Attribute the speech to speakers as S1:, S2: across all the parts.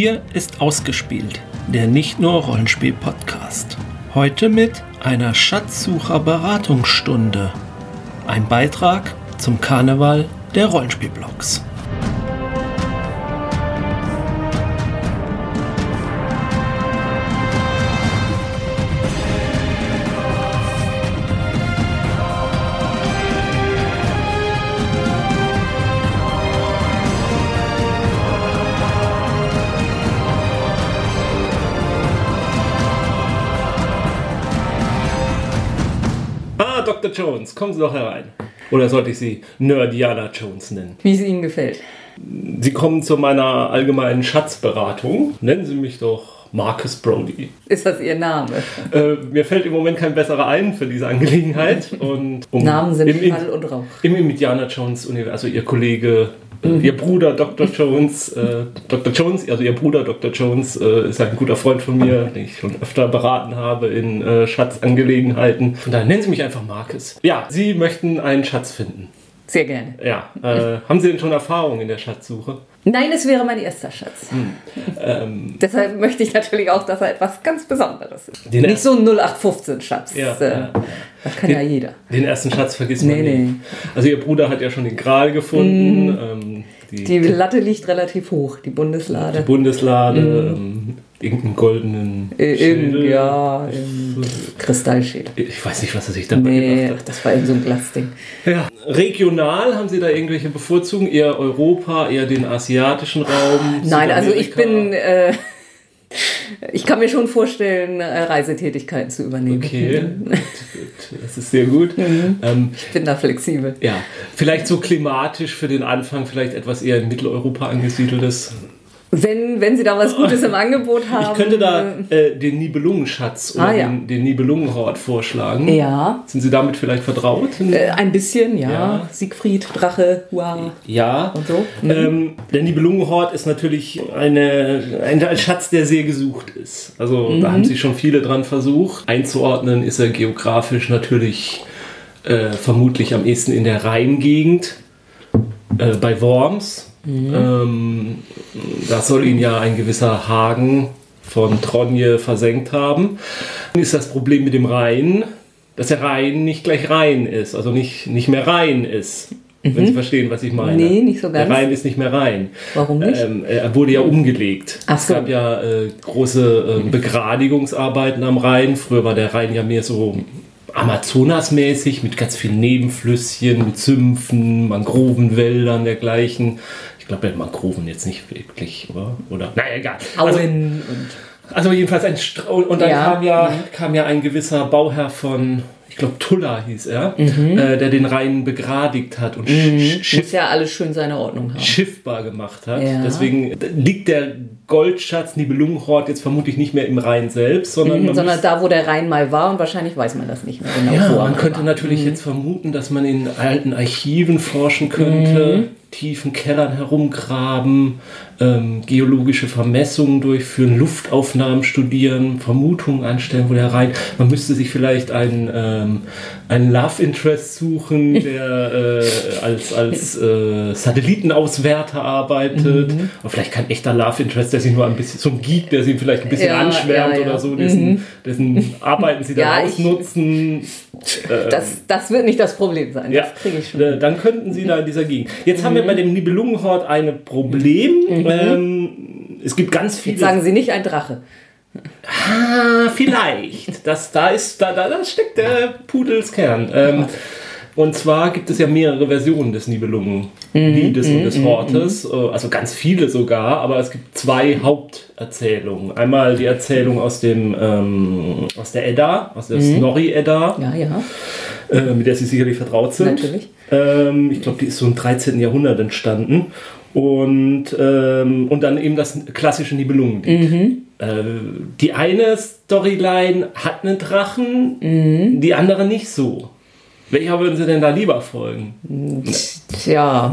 S1: Hier ist Ausgespielt, der nicht nur Rollenspiel-Podcast. Heute mit einer Schatzsucher-Beratungsstunde. Ein Beitrag zum Karneval der Rollenspielblogs. Kommen Sie doch herein. Oder sollte ich Sie Nerdiana Jones nennen?
S2: Wie es Ihnen gefällt.
S1: Sie kommen zu meiner allgemeinen Schatzberatung. Nennen Sie mich doch Marcus Brody.
S2: Ist das Ihr Name?
S1: Äh, mir fällt im Moment kein besserer ein für diese Angelegenheit. Und um
S2: Namen sind
S1: im,
S2: Schall und Rauch.
S1: Im Indiana Jones Universum, also Ihr Kollege. Ihr Bruder Dr. Jones, äh, Dr. Jones, also Ihr Bruder Dr. Jones äh, ist ein guter Freund von mir, den ich schon öfter beraten habe in äh, Schatzangelegenheiten. Von daher nennen Sie mich einfach Marcus. Ja, Sie möchten einen Schatz finden.
S2: Sehr gerne.
S1: Ja, äh, haben Sie denn schon Erfahrung in der Schatzsuche?
S2: Nein, es wäre mein erster Schatz.
S1: Hm. Ähm,
S2: Deshalb möchte ich natürlich auch, dass er etwas ganz Besonderes ist. Nicht so ein 0815-Schatz.
S1: Ja,
S2: äh,
S1: ja.
S2: Das kann ja jeder.
S1: Den ersten Schatz vergisst man
S2: Nee,
S1: nie.
S2: nee. Mhm.
S1: Also Ihr Bruder hat ja schon den Gral gefunden. Ähm, die,
S2: Die Latte liegt relativ hoch, die Bundeslade.
S1: Bundeslade, ähm, irgendeinen goldenen
S2: Äh,
S1: Schädel.
S2: ja, im Kristallschädel.
S1: Ich weiß nicht, was er sich dabei
S2: Nee,
S1: gedacht
S2: ach, das war eben so ein Glasding.
S1: hat. Ja. Regional haben Sie da irgendwelche Bevorzugungen? Eher Europa, eher den asiatischen Raum?
S2: Nein, also ich bin. Äh, ich kann mir schon vorstellen, äh, Reisetätigkeiten zu übernehmen.
S1: Okay, das ist sehr gut.
S2: Mhm.
S1: Ähm,
S2: Ich bin da flexibel.
S1: ja, vielleicht so klimatisch für den Anfang, vielleicht etwas eher in Mitteleuropa angesiedeltes.
S2: Wenn, wenn Sie da was Gutes im Angebot haben.
S1: Ich könnte da äh, den Nibelungenschatz oder
S2: Ah, ja.
S1: den, den Nibelungenhort vorschlagen.
S2: Ja,
S1: Sind Sie damit vielleicht vertraut?
S2: äh, ein bisschen, ja.
S1: Ja.
S2: Siegfried, Drache, wow.
S1: Ja.
S2: Und so? Mhm.
S1: Ähm, der Nibelungenhort ist natürlich eine, ein, ein Schatz, der sehr gesucht ist. Also
S2: Mhm.
S1: da haben sich schon viele dran versucht. Einzuordnen ist er geografisch natürlich äh, vermutlich am ehesten in der Rheingegend, äh, bei Worms.
S2: Mhm.
S1: Ähm, da soll ihn ja ein gewisser Hagen von Tronje versenkt haben. Dann ist das Problem mit dem Rhein, dass der Rhein nicht gleich rein ist, also nicht, nicht mehr rein ist. Wenn Sie verstehen, was ich meine.
S2: Mhm. Nee, nicht so
S1: Der
S2: ganz.
S1: Rhein ist nicht mehr rein.
S2: Warum nicht?
S1: Ähm, er wurde ja umgelegt.
S2: Ach
S1: Es
S2: so.
S1: gab ja äh, große äh, Begradigungsarbeiten am Rhein. Früher war der Rhein ja mehr so Amazonasmäßig mit ganz vielen Nebenflüsschen, mit Sümpfen, Mangrovenwäldern, dergleichen. Ich glaube, Mangroven jetzt nicht wirklich, oder? Oder? Naja, egal. Also,
S2: Auen und.
S1: Also jedenfalls ein Stra und dann
S2: Ja.
S1: kam ja kam ja ein gewisser Bauherr von, ich glaube Tulla hieß er,
S2: Mhm.
S1: äh, der den Rhein begradigt hat und sch- Schiff
S2: ja alles schön seine Ordnung haben.
S1: schiffbar gemacht hat.
S2: Ja.
S1: Deswegen liegt der Goldschatz Nibelungenhort jetzt vermutlich nicht mehr im Rhein selbst, sondern
S2: Mhm, Sondern da, wo der Rhein mal war und wahrscheinlich weiß man das nicht mehr genau.
S1: ja,
S2: wo
S1: man könnte
S2: war.
S1: natürlich
S2: Mhm.
S1: jetzt vermuten, dass man in alten Archiven forschen könnte, tiefen Kellern herumgraben, ähm, geologische Vermessungen durchführen, Luftaufnahmen studieren, Vermutungen anstellen, wo der Rhein. Man müsste sich vielleicht einen, ähm, einen Love Interest suchen, der äh, als, als äh, Satellitenauswärter arbeitet.
S2: Mhm.
S1: Oder vielleicht kein echter Love Interest, der sich nur ein bisschen, so ein Geek, der sie vielleicht ein bisschen
S2: Ja,
S1: anschwärmt
S2: ja, ja.
S1: oder so, dessen, dessen Arbeiten sie dann
S2: ich-
S1: ausnutzen. Äh,
S2: Das, das wird nicht das Problem sein. Das kriege ich schon.
S1: äh, dann könnten sie da in dieser Gegend. Jetzt haben wir
S2: Mhm.
S1: bei dem Nibelungenhort ein Problem. Ähm, es gibt ganz viele.
S2: Jetzt sagen Sie nicht ein Drache.
S1: Ah, vielleicht. Das, da, ist, da, da, da steckt der Pudelskern. Ähm, und zwar gibt es ja mehrere Versionen des Nibelungenliedes und des Hortes, äh, also ganz viele sogar, aber es gibt zwei Haupterzählungen. Einmal die Erzählung aus, dem, ähm, aus der Edda, aus der Snorri-Edda,
S2: Ja, ja,
S1: äh, mit der Sie sicherlich vertraut sind.
S2: natürlich.
S1: Ähm, ich glaube, die ist so im 13. Jahrhundert entstanden. Und, ähm, und dann eben das klassische Nibelungenlied.
S2: Mhm.
S1: Äh, die eine Storyline hat einen Drachen,
S2: Mhm.
S1: die andere nicht so. Welcher würden Sie denn da lieber folgen?
S2: Tja,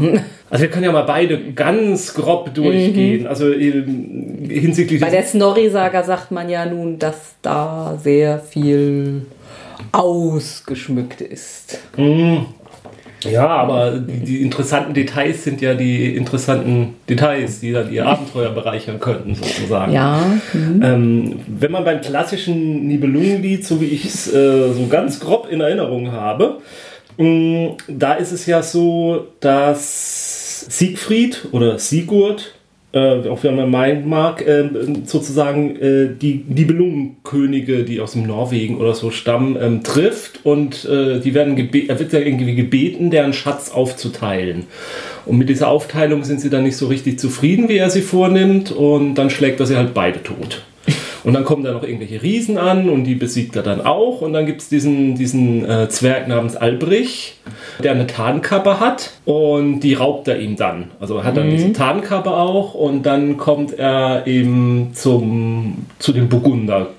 S1: Also wir können ja mal beide ganz grob durchgehen. Also ähm, hinsichtlich
S2: Mhm. bei der Snorri-Saga sagt man ja nun, dass da sehr viel ausgeschmückt ist.
S1: Hm. Ja, aber die, die, interessanten Details sind ja die interessanten Details, die dann ihr Abenteuer bereichern könnten, sozusagen.
S2: Ja.
S1: Mhm. Ähm, wenn man beim klassischen Nibelungenlied, so wie ich es äh, so ganz grob in Erinnerung habe, mh, mm, da ist es ja so, dass Siegfried oder Sigurd äh, auch wenn man meinen mag, äh, sozusagen äh, die Nibelungenkönige, die aus dem Norwegen oder so stammen, ähm, trifft und äh, die werden er wird ja irgendwie gebeten, deren Schatz aufzuteilen. Und mit dieser Aufteilung sind sie dann nicht so richtig zufrieden, wie er sie vornimmt und dann schlägt er sie halt beide tot. Und dann kommen da noch irgendwelche Riesen an und die besiegt er dann auch. Und dann gibt es diesen, diesen äh, Zwerg namens Albrich, der eine Tarnkappe hat und die raubt er ihm dann. Also er hat dann mhm. diese Tarnkappe auch und dann kommt er eben zum, zu dem Burgunder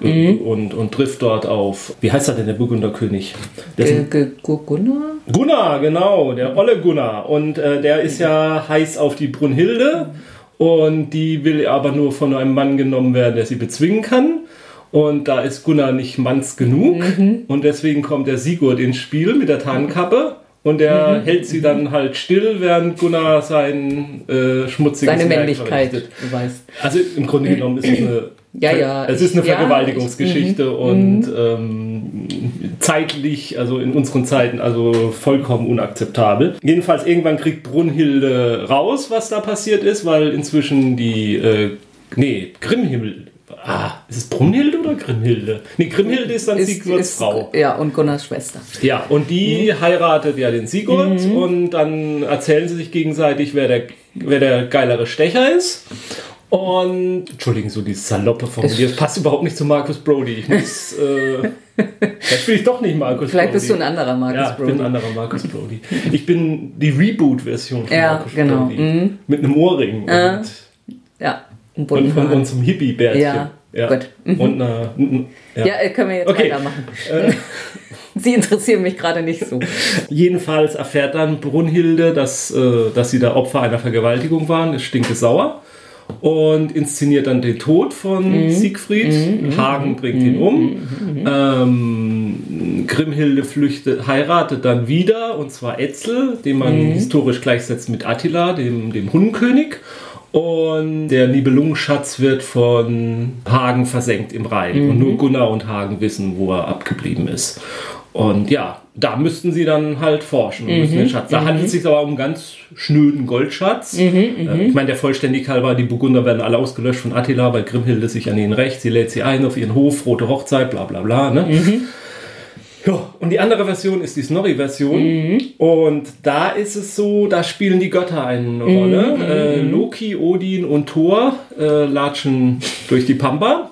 S1: mhm. und, und trifft dort auf, wie heißt er denn, der Burgunderkönig?
S2: Gunnar?
S1: Gunnar, genau, der Olle Gunnar. Und äh, der ist ja heiß auf die Brunhilde. Mhm und die will aber nur von einem Mann genommen werden, der sie bezwingen kann. Und da ist Gunnar nicht manns genug. Mhm. Und deswegen kommt der Sigurd ins Spiel mit der Tarnkappe. Und er mhm. hält sie dann halt still, während Gunnar sein äh, schmutziges
S2: Seine Männlichkeit, du weißt.
S1: Also im Grunde genommen ist es eine,
S2: ja, ja,
S1: es ist eine Vergewaltigungsgeschichte ja, ich, und mhm. ähm, zeitlich, also in unseren Zeiten, also vollkommen unakzeptabel. Jedenfalls irgendwann kriegt Brunhilde raus, was da passiert ist, weil inzwischen die, äh, nee, Grimhild, Ah, ist es Brunhilde oder Grimhilde? Nee, Grimhilde ist dann ist, Sigurds ist, Frau.
S2: Ja, und Gunnars Schwester.
S1: Ja, und die mhm. heiratet ja den Sigurd mhm. und dann erzählen sie sich gegenseitig, wer der, wer der geilere Stecher ist. Und, entschuldigen, so die saloppe formuliert, das passt überhaupt nicht zu Marcus Brody. Ich muss, äh, vielleicht bin ich doch nicht Marcus
S2: Vielleicht Brody. bist du ein anderer Marcus
S1: ja,
S2: Brody.
S1: ich bin ein anderer Marcus Brody. Ich bin die Reboot-Version
S2: von ja, Marcus genau. Brody. Mhm.
S1: Mit einem Ohrring.
S2: Äh, und, ja.
S1: Und, und, und, und zum Hippie-Bärtchen.
S2: Ja, ja. Gut.
S1: Mhm. Und eine,
S2: ja. ja, können wir jetzt okay. weitermachen. Äh, sie interessieren mich gerade nicht so.
S1: Jedenfalls erfährt dann Brunhilde, dass, äh, dass sie da Opfer einer Vergewaltigung waren. Es stinkt sauer und inszeniert dann den Tod von mhm. Siegfried. Mhm. mhm. Hagen bringt ihn um. Mhm. mhm. Ähm, Grimhilde flüchtet, heiratet dann wieder, und zwar Etzel, den man historisch gleichsetzt mit Attila, dem, dem Hundenkönig. Und der Nibelungenschatz wird von Hagen versenkt im Rhein. Und nur Gunnar und Hagen wissen, wo er abgeblieben ist. Und ja, da müssten sie dann halt forschen und müssen den Schatz. Da mhm. handelt es sich aber um einen ganz schnöden Goldschatz. Mhm, äh, ich meine, der Vollständigkeit war, die Burgunder werden alle ausgelöscht von Attila, bei Grimhilde sich an ihnen recht. Sie lädt sie ein auf ihren Hof, rote Hochzeit, bla bla bla. Ne? Mhm. Ja, und die andere Version ist die Snorri-Version. Mhm. Und da ist es so, da spielen die Götter eine Rolle. Mhm. Äh, Loki, Odin und Thor äh, latschen durch die Pampa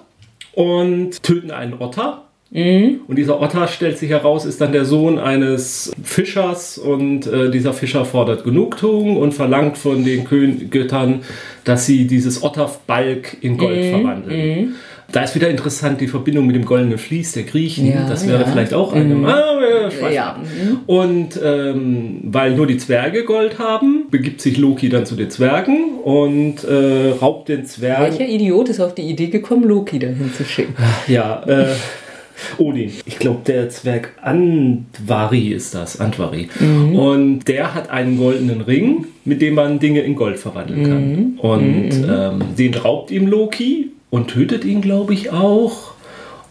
S1: und töten einen Otter. Mhm. Und dieser Otter stellt sich heraus, ist dann der Sohn eines Fischers und äh, dieser Fischer fordert Genugtuung und verlangt von den Kön Göttern, dass sie dieses Otterbalg in Gold mhm. verwandeln. Mhm. Da ist wieder interessant die Verbindung mit dem goldenen Vlies der Griechen. Ja, das wäre ja. vielleicht auch eine. Mhm. Ah, ja. Mhm. Und ähm, weil nur die Zwerge Gold haben, begibt sich Loki dann zu den Zwergen und äh, raubt den Zwergen.
S2: Welcher Idiot ist auf die Idee gekommen, Loki dahin zu schicken?
S1: Ja, äh, Odin. Ich glaube, der Zwerg Andvari ist das. Andvari. Mhm. Und der hat einen goldenen Ring, mit dem man Dinge in Gold verwandeln kann. Mhm. Und mhm. ähm, den raubt ihm Loki und tötet ihn, glaube ich, auch.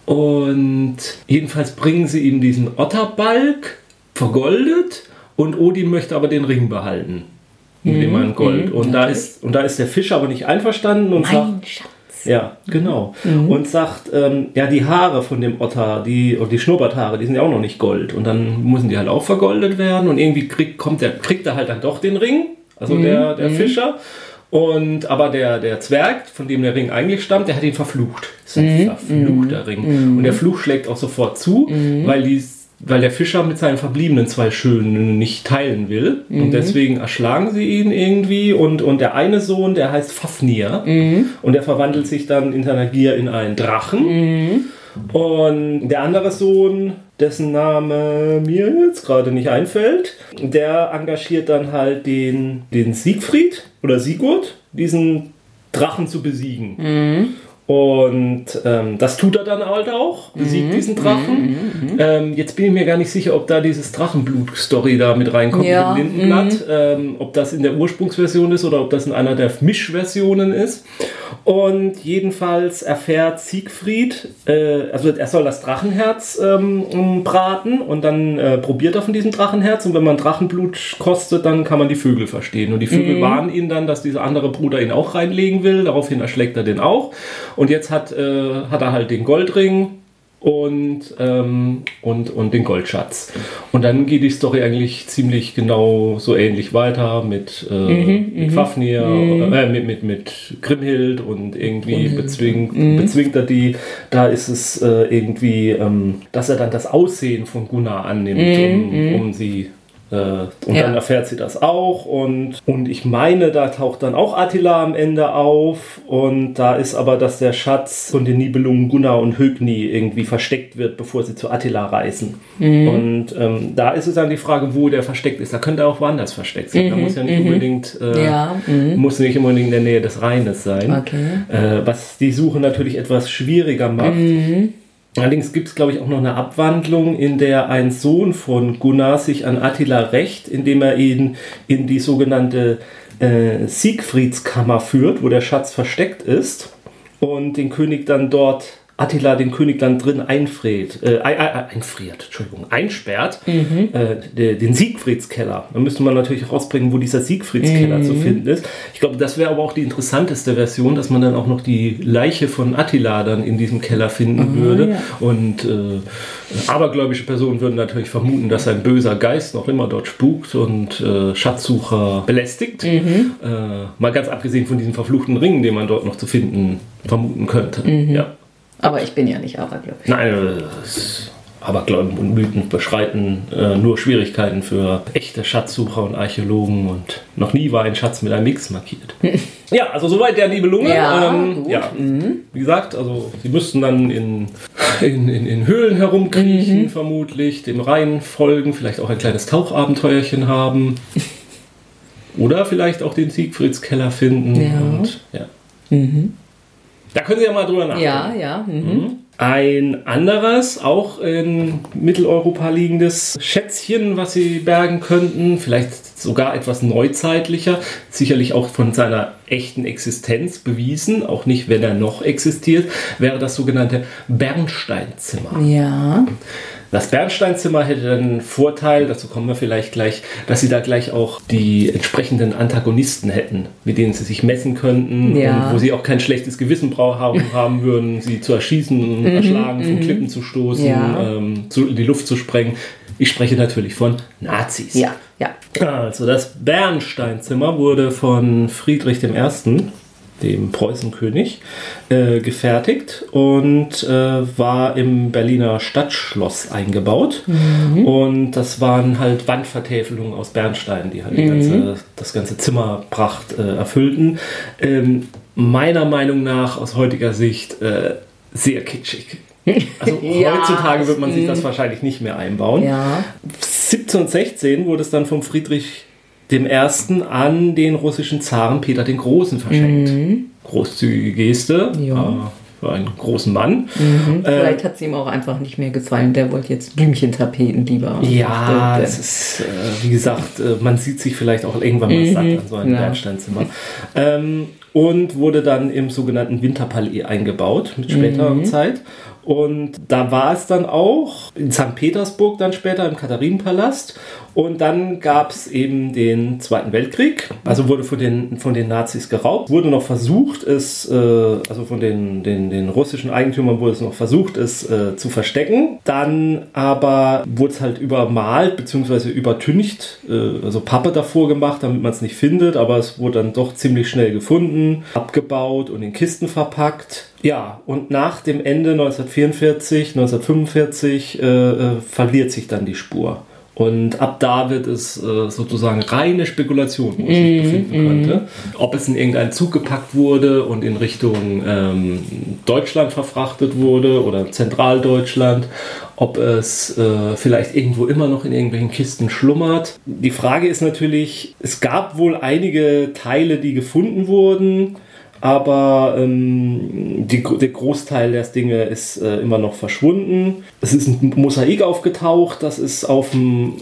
S1: Und jedenfalls bringen sie ihm diesen Otterbalg vergoldet und Odin möchte aber den Ring behalten. Mit dem man Gold. Mhm. Und, da ist, und da ist der Fischer aber nicht einverstanden und
S2: mein sagt. Schatz.
S1: Ja, genau. Mhm. Und sagt, ähm, ja, die Haare von dem Otter, die, oder die Schnurrbarthaare, die sind ja auch noch nicht Gold. Und dann müssen die halt auch vergoldet werden. Und irgendwie kriegt, kommt der, kriegt er halt dann doch den Ring, also mhm. der, der mhm. Fischer. Und aber der, der Zwerg, von dem der Ring eigentlich stammt, der hat ihn verflucht. Das ist ein mhm. verfluchter Ring. Mhm. Und der Fluch schlägt auch sofort zu, mhm. weil die weil der Fischer mit seinen verbliebenen zwei Schönen nicht teilen will. Mhm. Und deswegen erschlagen sie ihn irgendwie. Und, und der eine Sohn, der heißt Fafnir. Mhm. Und der verwandelt sich dann in seiner Gier in einen Drachen. Mhm. Und der andere Sohn, dessen Name mir jetzt gerade nicht einfällt, der engagiert dann halt den, den Siegfried oder Sigurd, diesen Drachen zu besiegen. Mhm. Und ähm, das tut er dann halt auch, besiegt diesen Drachen. Ähm, jetzt bin ich mir gar nicht sicher, ob da dieses Drachenblut-Story da mit reinkommt
S2: Ja,
S1: mit Lindenblatt. Ähm, ob das in der Ursprungsversion ist oder ob das in einer der Mischversionen ist. Und jedenfalls erfährt Siegfried, äh, also er soll das Drachenherz ähm, braten und dann äh, probiert er von diesem Drachenherz und wenn man Drachenblut kostet, dann kann man die Vögel verstehen. Und die Vögel warnen ihn dann, dass dieser andere Bruder ihn auch reinlegen will, daraufhin erschlägt er den auch. Und jetzt hat, äh, hat er halt den Goldring und, ähm, und, und den Goldschatz. Und dann geht die Story eigentlich ziemlich genau so ähnlich weiter mit, äh, mit Fafnir, äh, mit, mit, mit Grimhild und irgendwie bezwingt, bezwingt er die. Da ist es äh, irgendwie, ähm, dass er dann das Aussehen von Gunnar annimmt, um, um sie und
S2: Ja.
S1: dann erfährt sie das auch und, und ich meine, da taucht dann auch Attila am Ende auf und da ist aber, dass der Schatz von den Nibelungen Gunnar und Högni irgendwie versteckt wird, bevor sie zu Attila reisen. Und ähm, da ist es dann die Frage, wo der versteckt ist. Da könnte er auch woanders versteckt sein. Da muss ja nicht unbedingt, äh,
S2: Ja,
S1: muss nicht unbedingt in der Nähe des Rheines sein.
S2: Okay.
S1: Äh, was die Suche natürlich etwas schwieriger macht. Allerdings gibt es, glaube ich, auch noch eine Abwandlung, in der ein Sohn von Gunnar sich an Attila rächt, indem er ihn in die sogenannte äh, Siegfriedskammer führt, wo der Schatz versteckt ist und den König dann dort, Attila den König dann drin einfriert, äh, ein- ein- einfriert, Entschuldigung, einsperrt, äh, de- den Siegfriedskeller. Da müsste man natürlich rausbringen, wo dieser Siegfriedskeller zu finden ist. Ich glaube, das wäre aber auch die interessanteste Version, dass man dann auch noch die Leiche von Attila dann in diesem Keller finden würde.
S2: ja.
S1: Und äh, abergläubische Personen würden natürlich vermuten, dass ein böser Geist noch immer dort spukt und äh, Schatzsucher belästigt. Äh, mal ganz abgesehen von diesen verfluchten Ringen, den man dort noch zu finden vermuten könnte. Ja.
S2: Aber ich bin ja nicht abergläubisch.
S1: Nein, äh, Aberglauben und Mythen beschreiten äh, nur Schwierigkeiten für echte Schatzsucher und Archäologen und noch nie war ein Schatz mit einem X markiert. ja, also soweit der Nibelunge.
S2: Ja,
S1: ähm,
S2: gut.
S1: ja. Wie gesagt, also sie müssten dann in, in, in, in Höhlen herumkriechen, vermutlich, dem Rhein folgen, vielleicht auch ein kleines Tauchabenteuerchen haben. Oder vielleicht auch den Siegfriedskeller finden.
S2: Ja.
S1: Und, ja. Da können Sie ja mal drüber nachdenken.
S2: Ja, ja. Mhm.
S1: Ein anderes, auch in Mitteleuropa liegendes Schätzchen, was sie bergen könnten, vielleicht sogar etwas neuzeitlicher, sicherlich auch von seiner echten Existenz bewiesen, auch nicht, wenn er noch existiert, wäre das sogenannte Bernsteinzimmer.
S2: Ja.
S1: Das Bernsteinzimmer hätte den Vorteil, dazu kommen wir vielleicht gleich, dass sie da gleich auch die entsprechenden Antagonisten hätten, mit denen sie sich messen könnten
S2: Ja.
S1: und wo sie auch kein schlechtes Gewissen haben, haben würden, sie zu erschießen, erschlagen, von Klippen zu stoßen,
S2: Mhm, Ja.
S1: ähm, zu, in die Luft zu sprengen. Ich spreche natürlich von Nazis.
S2: Ja, ja.
S1: Also das Bernsteinzimmer wurde von Friedrich I., dem Preußenkönig, äh, gefertigt und äh, war im Berliner Stadtschloss eingebaut. Und das waren halt Wandvertäfelungen aus Bernstein, die halt die ganze, das ganze Zimmerpracht äh, erfüllten. Ähm, meiner Meinung nach, aus heutiger Sicht, äh, sehr kitschig. Also
S2: Ja.
S1: heutzutage wird man sich das wahrscheinlich nicht mehr einbauen.
S2: Ja.
S1: 1716 wurde es dann vom Friedrich I. an den russischen Zaren Peter den Großen verschenkt. Großzügige Geste.
S2: Mhm. Ja.
S1: äh, Für einen großen Mann.
S2: Mhm.
S1: Äh,
S2: Vielleicht hat es ihm auch einfach nicht mehr gefallen. Der wollte jetzt Blümchentapeten lieber.
S1: Ja, das ist, äh, wie gesagt, äh, man sieht sich vielleicht auch irgendwann mal satt an so einem
S2: Mhm. ja.
S1: Bernsteinzimmer. Ähm, und wurde dann im sogenannten Winterpalais eingebaut mit späterer
S2: Mhm.
S1: Zeit. Und da war es dann auch in St. Petersburg dann später im Katharinenpalast. Und dann gab es eben den Zweiten Weltkrieg. Also wurde von den, von den Nazis geraubt. Wurde noch versucht, es, äh, also von den, den, den russischen Eigentümern wurde es noch versucht, es äh, zu verstecken. Dann aber wurde es halt übermalt bzw. übertüncht, äh, also Pappe davor gemacht, damit man es nicht findet. Aber es wurde dann doch ziemlich schnell gefunden, abgebaut und in Kisten verpackt. Ja, und nach dem Ende 1944, 1945 äh, äh, verliert sich dann die Spur. Und ab da wird es äh, sozusagen reine Spekulation, wo es sich befinden könnte. Ob es in irgendeinen Zug gepackt wurde und in Richtung ähm, Deutschland verfrachtet wurde oder Zentraldeutschland, ob es äh, vielleicht irgendwo immer noch in irgendwelchen Kisten schlummert. Die Frage ist natürlich, es gab wohl einige Teile, die gefunden wurden. Aber ähm, die, der Großteil der Dinge ist äh, immer noch verschwunden. Es ist ein Mosaik aufgetaucht, das ist auf dem,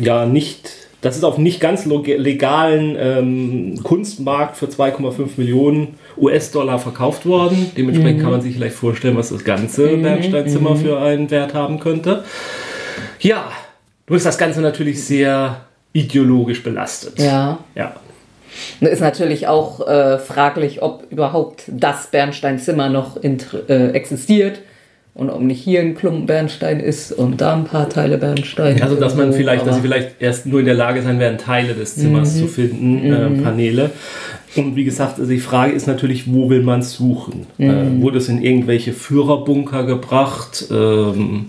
S1: ja, nicht das ist auf nicht ganz legalen ähm, Kunstmarkt für 2,5 Millionen US-Dollar verkauft worden. Dementsprechend mhm. kann man sich vielleicht vorstellen, was das ganze mhm. Bernsteinzimmer mhm. für einen Wert haben könnte. Ja, du ist das Ganze natürlich sehr ideologisch belastet.
S2: Ja.
S1: Ja.
S2: Ist natürlich auch äh, fraglich, ob überhaupt das Bernsteinzimmer noch äh, existiert und ob nicht hier ein Klumpen Bernstein ist und da ein paar Teile Bernstein.
S1: Also dass man vielleicht, dass sie vielleicht erst nur in der Lage sein werden, Teile des Zimmers mhm. zu finden, äh, mhm. Paneele. Und wie gesagt, also die Frage ist natürlich, wo will man es suchen? Mhm. Äh, wurde es in irgendwelche Führerbunker gebracht? Ähm,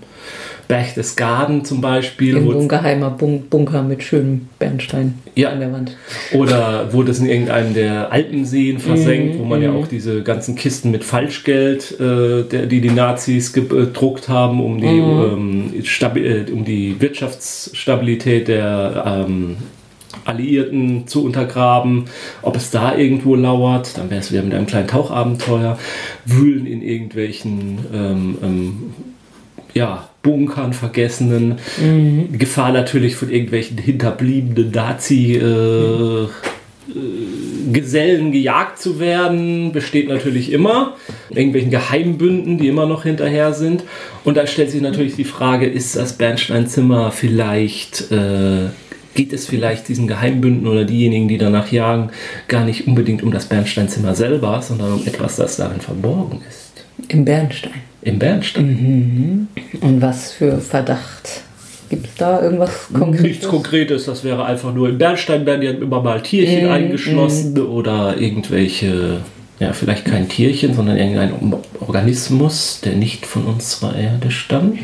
S1: Berchtesgaden zum Beispiel.
S2: Irgendwo ein geheimer Bunker mit schönem Bernstein
S1: ja.
S2: an der Wand.
S1: Oder wurde es in irgendeinem der Alpenseen versenkt, mm, wo man mm. ja mhm. auch diese ganzen Kisten mit Falschgeld, äh, der, die die Nazis gedruckt haben, um die, mm. ähm, äh, um die Wirtschaftsstabilität der ähm, Alliierten zu untergraben, ob es da irgendwo lauert, dann wäre es wieder mit einem kleinen Tauchabenteuer, wühlen in irgendwelchen ähm, ähm ja, Bunkern, vergessenen. Mhm. Gefahr natürlich von irgendwelchen hinterbliebenen Nazi- äh, äh, Gesellen gejagt zu werden, besteht natürlich immer. Irgendwelchen Geheimbünden, die immer noch hinterher sind. Und da stellt sich natürlich die Frage, ist das Bernsteinzimmer vielleicht, äh, geht es vielleicht diesen Geheimbünden oder diejenigen, die danach jagen, gar nicht unbedingt um das Bernsteinzimmer selber, sondern um etwas, das darin verborgen ist?
S2: Im Bernstein.
S1: Im Bernstein.
S2: Mhm. Und was für Verdacht? Gibt es da irgendwas
S1: Konkretes? Nichts Konkretes, das wäre einfach nur im Bernstein werden ja immer mal Tierchen mhm. eingeschlossen mhm. oder irgendwelche, ja, vielleicht kein Tierchen, sondern irgendein Organismus, der nicht von unserer Erde stammt.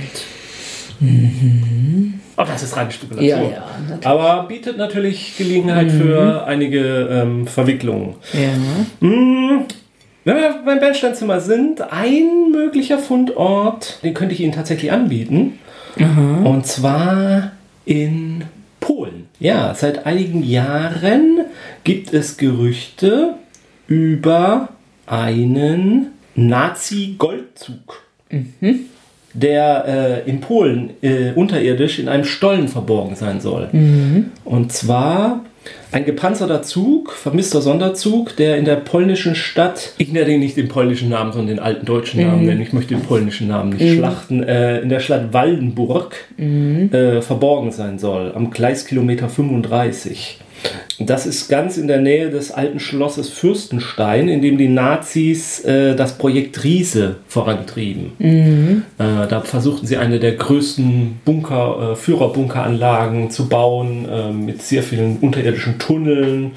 S1: Mhm. Aber das ist reine Spekulation. Ja, ja, Aber bietet natürlich Gelegenheit mhm. für einige ähm, Verwicklungen.
S2: Ja.
S1: Mhm. Wenn wir beim Bernsteinzimmer sind, ein möglicher Fundort, den könnte ich Ihnen tatsächlich anbieten. Aha. Und zwar in Polen. Ja, seit einigen Jahren gibt es Gerüchte über einen Nazi-Goldzug. Mhm. Der äh, in Polen äh, unterirdisch in einem Stollen verborgen sein soll. Mhm. Und zwar ein gepanzerter Zug, vermisster Sonderzug, der in der polnischen Stadt, ich nenne nicht den polnischen Namen, sondern den alten deutschen Namen mhm. nennen, ich möchte den polnischen Namen nicht mhm. schlachten, äh, in der Stadt Waldenburg mhm. äh, verborgen sein soll, am Gleiskilometer 35. Das ist ganz in der Nähe des alten Schlosses Fürstenstein, in dem die Nazis äh, das Projekt Riese vorantrieben. Mhm. Äh, da versuchten sie eine der größten Bunker, äh, Führerbunkeranlagen zu bauen, äh, mit sehr vielen unterirdischen Tunneln.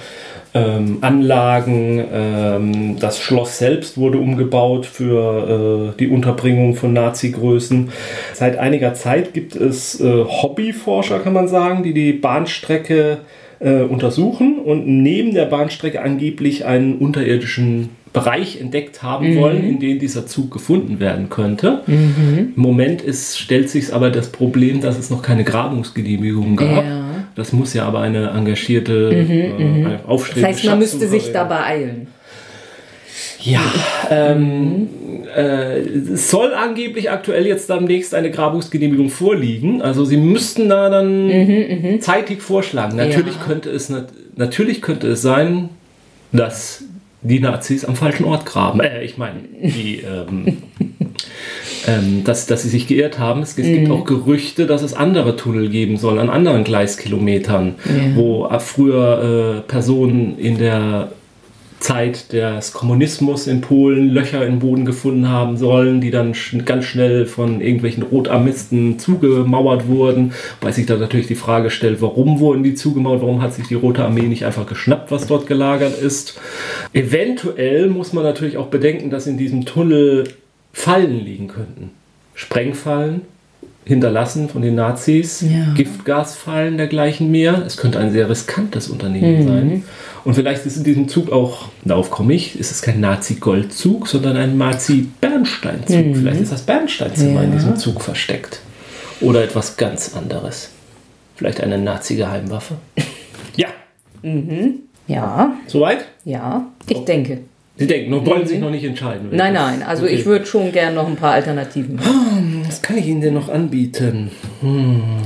S1: Ähm, Anlagen. Ähm, das Schloss selbst wurde umgebaut für äh, die Unterbringung von Nazi-Größen. Seit einiger Zeit gibt es äh, Hobbyforscher, kann man sagen, die die Bahnstrecke äh, untersuchen und neben der Bahnstrecke angeblich einen unterirdischen Bereich entdeckt haben mhm. wollen, in dem dieser Zug gefunden werden könnte. Mhm. Im Moment ist, stellt sich aber das Problem, dass es noch keine Grabungsgenehmigung gab. Ja. Das muss ja aber eine engagierte,
S2: mhm, äh, aufstrebende Das heißt, man müsste sich da beeilen.
S1: Ja, ähm, äh, soll angeblich aktuell jetzt demnächst eine Grabungsgenehmigung vorliegen. Also sie müssten da dann mhm, mhm. zeitig vorschlagen. Natürlich ja. könnte es natürlich könnte es sein, dass die Nazis am falschen Ort graben. Äh, ich meine, die ähm, ähm, dass, dass sie sich geirrt haben. Es, es mhm. gibt auch Gerüchte, dass es andere Tunnel geben soll an anderen Gleiskilometern, ja. wo früher äh, Personen in der Zeit des Kommunismus in Polen Löcher im Boden gefunden haben sollen, die dann ganz schnell von irgendwelchen Rotarmisten zugemauert wurden. Weil sich da natürlich die Frage stellt, warum wurden die zugemauert? Warum hat sich die Rote Armee nicht einfach geschnappt, was dort gelagert ist? Eventuell muss man natürlich auch bedenken, dass in diesem Tunnel Fallen liegen könnten. Sprengfallen, hinterlassen von den Nazis, ja. Giftgasfallen dergleichen mehr. Es könnte ein sehr riskantes Unternehmen mhm. sein. Und vielleicht ist in diesem Zug auch, darauf komme ich, ist es kein Nazi-Goldzug, sondern ein Nazi-Bernsteinzug. Mhm. Vielleicht ist das Bernsteinzimmer ja. in diesem Zug versteckt. Oder etwas ganz anderes. Vielleicht eine Nazi-Geheimwaffe. ja. Mhm.
S2: Ja,
S1: Soweit?
S2: ja, ich denke.
S1: Sie denken, noch wollen sich noch nicht entscheiden.
S2: Mhm. Nein, nein, also
S1: Okay.
S2: ich würde schon gern noch ein paar Alternativen haben.
S1: Was kann ich Ihnen denn noch anbieten?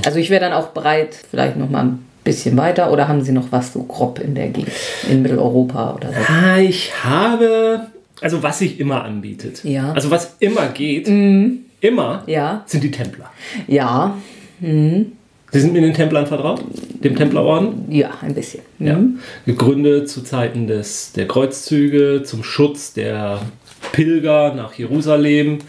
S2: Also ich wäre dann auch bereit, vielleicht noch mal ein bisschen weiter oder haben Sie noch was so grob in der Gegend, in Mitteleuropa oder so?
S1: Ah, ich habe, also was sich immer anbietet.
S2: Ja.
S1: Also was immer geht, immer,
S2: Ja,
S1: sind die Templer.
S2: ja,
S1: Sie sind mit den Templern vertraut? Dem Templerorden?
S2: ja, ein bisschen.
S1: Ja. Gegründet zu Zeiten des, der Kreuzzüge zum Schutz der Pilger nach Jerusalem.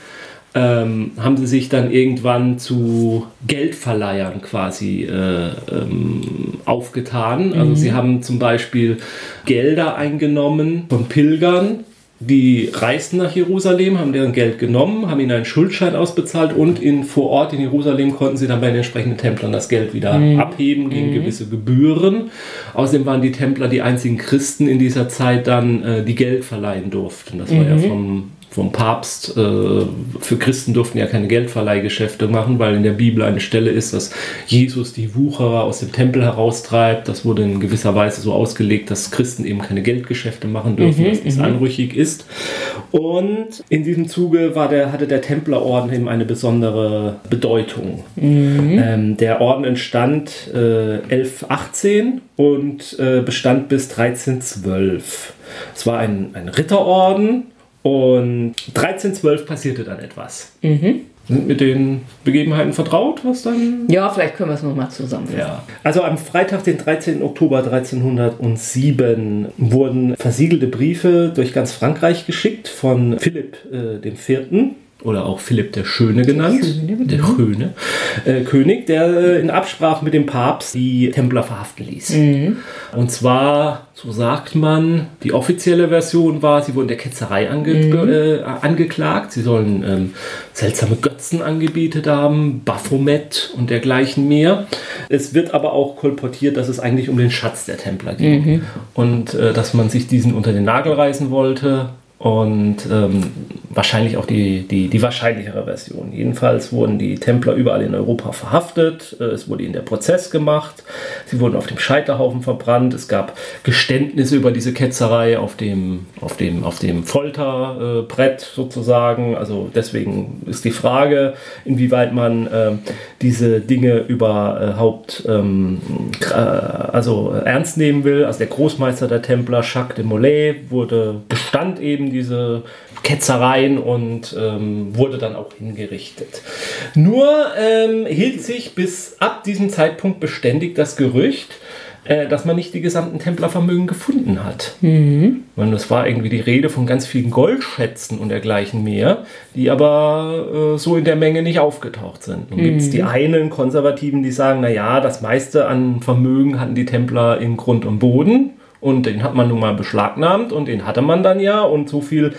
S1: Ähm, haben sie sich dann irgendwann zu Geldverleihern quasi äh, ähm, aufgetan. Also sie haben zum Beispiel Gelder eingenommen von Pilgern, die reisten nach Jerusalem, haben deren Geld genommen, haben ihnen einen Schuldschein ausbezahlt und in, vor Ort in Jerusalem konnten sie dann bei den entsprechenden Templern das Geld wieder abheben gegen gewisse Gebühren. Außerdem waren die Templer die einzigen Christen in dieser Zeit dann, äh, die Geld verleihen durften. Das war ja vom, vom Papst. Äh, für Christen durften ja keine Geldverleihgeschäfte machen, weil in der Bibel eine Stelle ist, dass Jesus die Wucherer aus dem Tempel heraustreibt. Das wurde in gewisser Weise so ausgelegt, dass Christen eben keine Geldgeschäfte machen dürfen, dass das anrüchig ist. Und in diesem Zuge war der, hatte der Templerorden eben eine besondere Bedeutung. Ähm, der Orden entstand äh, 1118 und äh, bestand bis 1312. Es war ein, ein Ritterorden und 1312 passierte dann etwas. Sind mit den Begebenheiten vertraut, was dann
S2: Ja, vielleicht können wir es noch mal zusammenfassen.
S1: ja. Also am Freitag, den 13. Oktober 1307, wurden versiegelte Briefe durch ganz Frankreich geschickt von Philipp äh, dem Vierten oder auch Philipp der Schöne genannt, der Schöne äh, König, der äh, in Absprache mit dem Papst die Templer verhaften ließ. Und zwar, so sagt man, die offizielle Version war, sie wurden der Ketzerei ange äh, angeklagt, sie sollen ähm, seltsame Götzen angebietet haben, Baphomet und dergleichen mehr. Es wird aber auch kolportiert, dass es eigentlich um den Schatz der Templer ging. Und äh, dass man sich diesen unter den Nagel reißen wollte. Und ähm, wahrscheinlich auch die, die, die wahrscheinlichere Version. Jedenfalls wurden die Templer überall in Europa verhaftet. Äh, Es wurde ihnen der Prozess gemacht. Sie wurden auf dem Scheiterhaufen verbrannt. Es gab Geständnisse über diese Ketzerei auf dem, auf dem, auf dem Folterbrett sozusagen. Also deswegen ist die Frage, inwieweit man ähm, diese Dinge überhaupt ähm, äh, also ernst nehmen will. Also der Großmeister der Templer, Jacques de Molay, wurde bestand eben diese Ketzereien und ähm, wurde dann auch hingerichtet. Nur ähm, hielt sich bis ab diesem Zeitpunkt beständig das Gerücht, äh, dass man nicht die gesamten Templervermögen gefunden hat. Und es war irgendwie die Rede von ganz vielen Goldschätzen und dergleichen mehr, die aber äh, so in der Menge nicht aufgetaucht sind. Nun gibt es die einen Konservativen, die sagen, naja, das meiste an Vermögen hatten die Templer in Grund und Boden und den hat man nun mal beschlagnahmt und den hatte man dann ja und so viel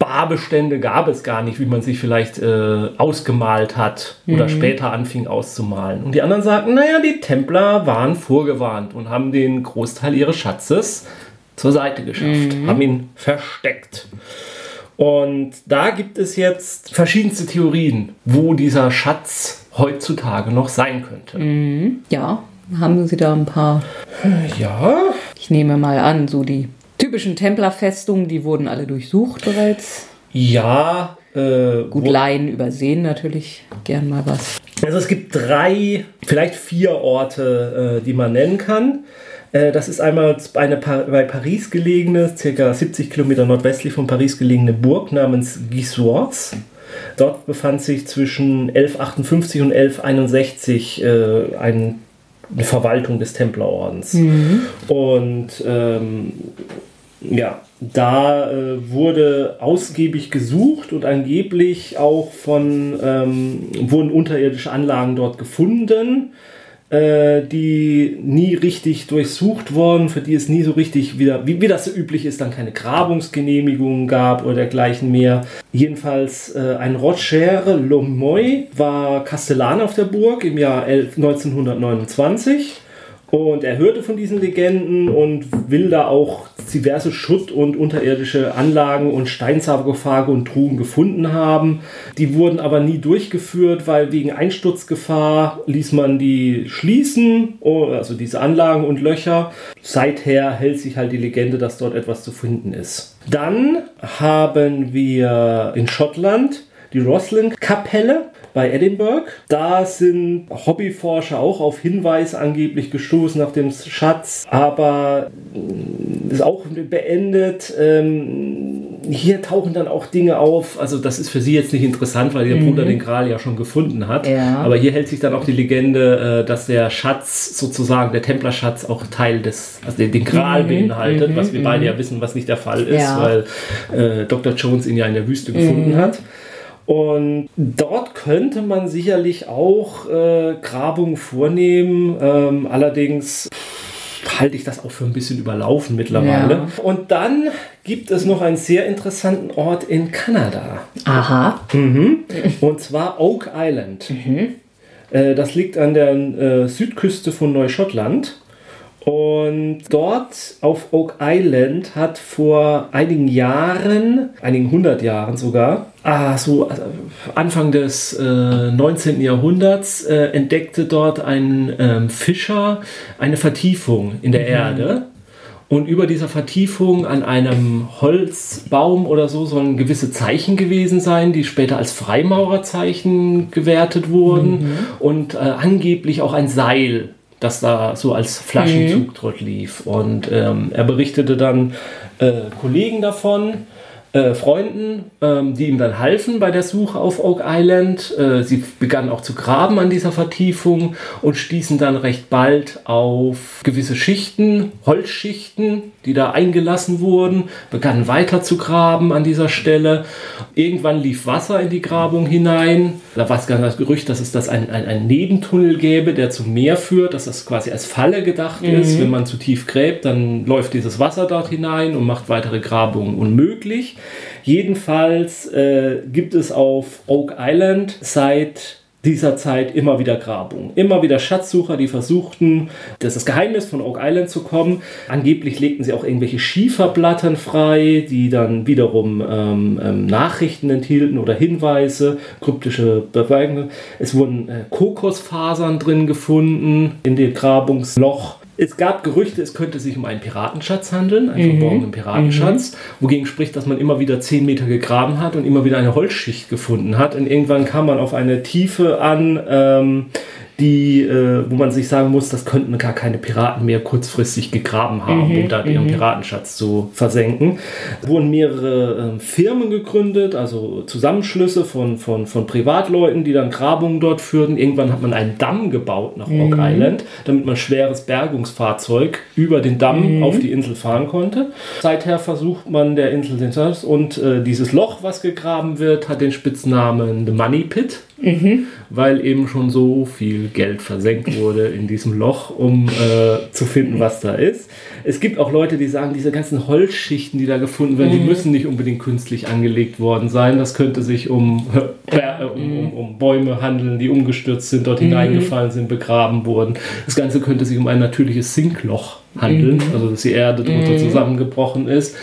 S1: Barbestände gab es gar nicht, wie man sich vielleicht äh, ausgemalt hat oder später anfing auszumalen. Und die anderen sagten, naja, die Templer waren vorgewarnt und haben den Großteil ihres Schatzes zur Seite geschafft, haben ihn versteckt. Und da gibt es jetzt verschiedenste Theorien, wo dieser Schatz heutzutage noch sein könnte.
S2: Ja, haben Sie da ein paar,
S1: Ja,
S2: ich nehme mal an, so die typischen Templerfestungen, die wurden alle durchsucht bereits.
S1: ja. Äh,
S2: Gut, Laien übersehen natürlich gern mal was.
S1: Also es gibt drei, vielleicht vier Orte, äh, die man nennen kann. Äh, das ist einmal eine pa bei Paris gelegene, circa 70 Kilometer nordwestlich von Paris gelegene Burg namens Gisors. Dort befand sich zwischen 1158 und 1161 äh, ein, eine Verwaltung des Templerordens. Und ähm, ja, da äh, wurde ausgiebig gesucht und angeblich auch von ähm, wurden unterirdische Anlagen dort gefunden, die nie richtig durchsucht wurden, für die es nie so richtig wieder, wie, wie das so üblich ist, dann keine Grabungsgenehmigungen gab oder dergleichen mehr. Jedenfalls äh, ein Roger Lomoy war Kastellan auf der Burg im Jahr 11, 1929. Und er hörte von diesen Legenden und will da auch diverse Schutt- und unterirdische Anlagen und Steinsarkophage und Truhen gefunden haben. Die wurden aber nie durchgeführt, weil wegen Einsturzgefahr ließ man die schließen, oh, also diese Anlagen und Löcher. Seither hält sich halt die Legende, dass dort etwas zu finden ist. Dann haben wir in Schottland die Roslin-Kapelle bei Edinburgh. Da sind Hobbyforscher auch auf Hinweis angeblich gestoßen nach dem Schatz, aber mm, ist auch beendet. Ähm, hier tauchen dann auch Dinge auf. Also das ist für sie jetzt nicht interessant, weil ihr mhm. Bruder den Gral ja schon gefunden hat. Ja. Aber hier hält sich dann auch die Legende, äh, dass der Schatz sozusagen, der Templerschatz auch Teil des, also den, Gral mhm. beinhaltet, mhm. was wir beide mhm. ja wissen, was nicht der Fall ist, ja. weil äh, Dr. Jones ihn ja in der Wüste gefunden mhm. hat. Und dort könnte man sicherlich auch äh, Grabungen vornehmen. Ähm, allerdings halte ich das auch für ein bisschen überlaufen mittlerweile. Ja. Und dann gibt es noch einen sehr interessanten Ort in Kanada.
S2: Aha.
S1: Mhm. Und zwar Oak Island. Mhm. Äh, das liegt an der äh, Südküste von Neuschottland. Und dort auf Oak Island hat vor einigen Jahren, einigen hundert Jahren sogar, ah, so also Anfang des äh, 19. Jahrhunderts, äh, entdeckte dort ein ähm, Fischer eine Vertiefung in der mhm. Erde. Und über dieser Vertiefung an einem Holzbaum oder so sollen gewisse Zeichen gewesen sein, die später als Freimaurerzeichen gewertet wurden mhm. und äh, angeblich auch ein Seil das da so als Flaschenzug mhm. dort lief. Und ähm, er berichtete dann äh, Kollegen davon, äh, Freunden, ähm, die ihm dann halfen bei der Suche auf Oak Island. Äh, sie begannen auch zu graben an dieser Vertiefung und stießen dann recht bald auf gewisse Schichten, Holzschichten, die da eingelassen wurden, begannen weiter zu graben an dieser Stelle. Irgendwann lief Wasser in die Grabung hinein. Da war es ganz das Gerücht, dass es das ein, ein, ein, Nebentunnel gäbe, der zum Meer führt, dass das quasi als Falle gedacht mhm. ist. Wenn man zu tief gräbt, dann läuft dieses Wasser dort hinein und macht weitere Grabungen unmöglich. Jedenfalls äh, gibt es auf Oak Island seit dieser Zeit immer wieder Grabungen. Immer wieder Schatzsucher, die versuchten, das, das Geheimnis von Oak Island zu kommen. Angeblich legten sie auch irgendwelche Schieferblattern frei, die dann wiederum ähm, ähm, Nachrichten enthielten oder Hinweise, kryptische Beweigungen. Es wurden äh, Kokosfasern drin gefunden in dem Grabungsloch es gab Gerüchte, es könnte sich um einen Piratenschatz handeln, einen mhm. verborgenen Piratenschatz, mhm. wogegen spricht, dass man immer wieder 10 Meter gegraben hat und immer wieder eine Holzschicht gefunden hat. Und irgendwann kam man auf eine Tiefe an, ähm, die, äh, wo man sich sagen muss, das könnten gar keine Piraten mehr kurzfristig gegraben haben, mhm, um da ihren mhm. Piratenschatz zu versenken. Es wurden mehrere äh, Firmen gegründet, also Zusammenschlüsse von, von, von Privatleuten, die dann Grabungen dort führten. Irgendwann hat man einen Damm gebaut nach Rock mhm. Island, damit man schweres Bergungsfahrzeug über den Damm mhm. auf die Insel fahren konnte. Seither versucht man der Insel den und äh, dieses Loch, was gegraben wird, hat den Spitznamen The Money Pit mhm. weil eben schon so viel Geld versenkt wurde in diesem Loch, um äh, zu finden, was da ist. Es gibt auch Leute, die sagen, diese ganzen Holzschichten, die da gefunden werden, mhm. die müssen nicht unbedingt künstlich angelegt worden sein. Das könnte sich um, äh, um, um, um, Bäume handeln, die umgestürzt sind, dort mhm. hineingefallen sind, begraben wurden. Das Ganze könnte sich um ein natürliches Sinkloch handeln, mhm. also dass die Erde drunter mhm. zusammengebrochen ist.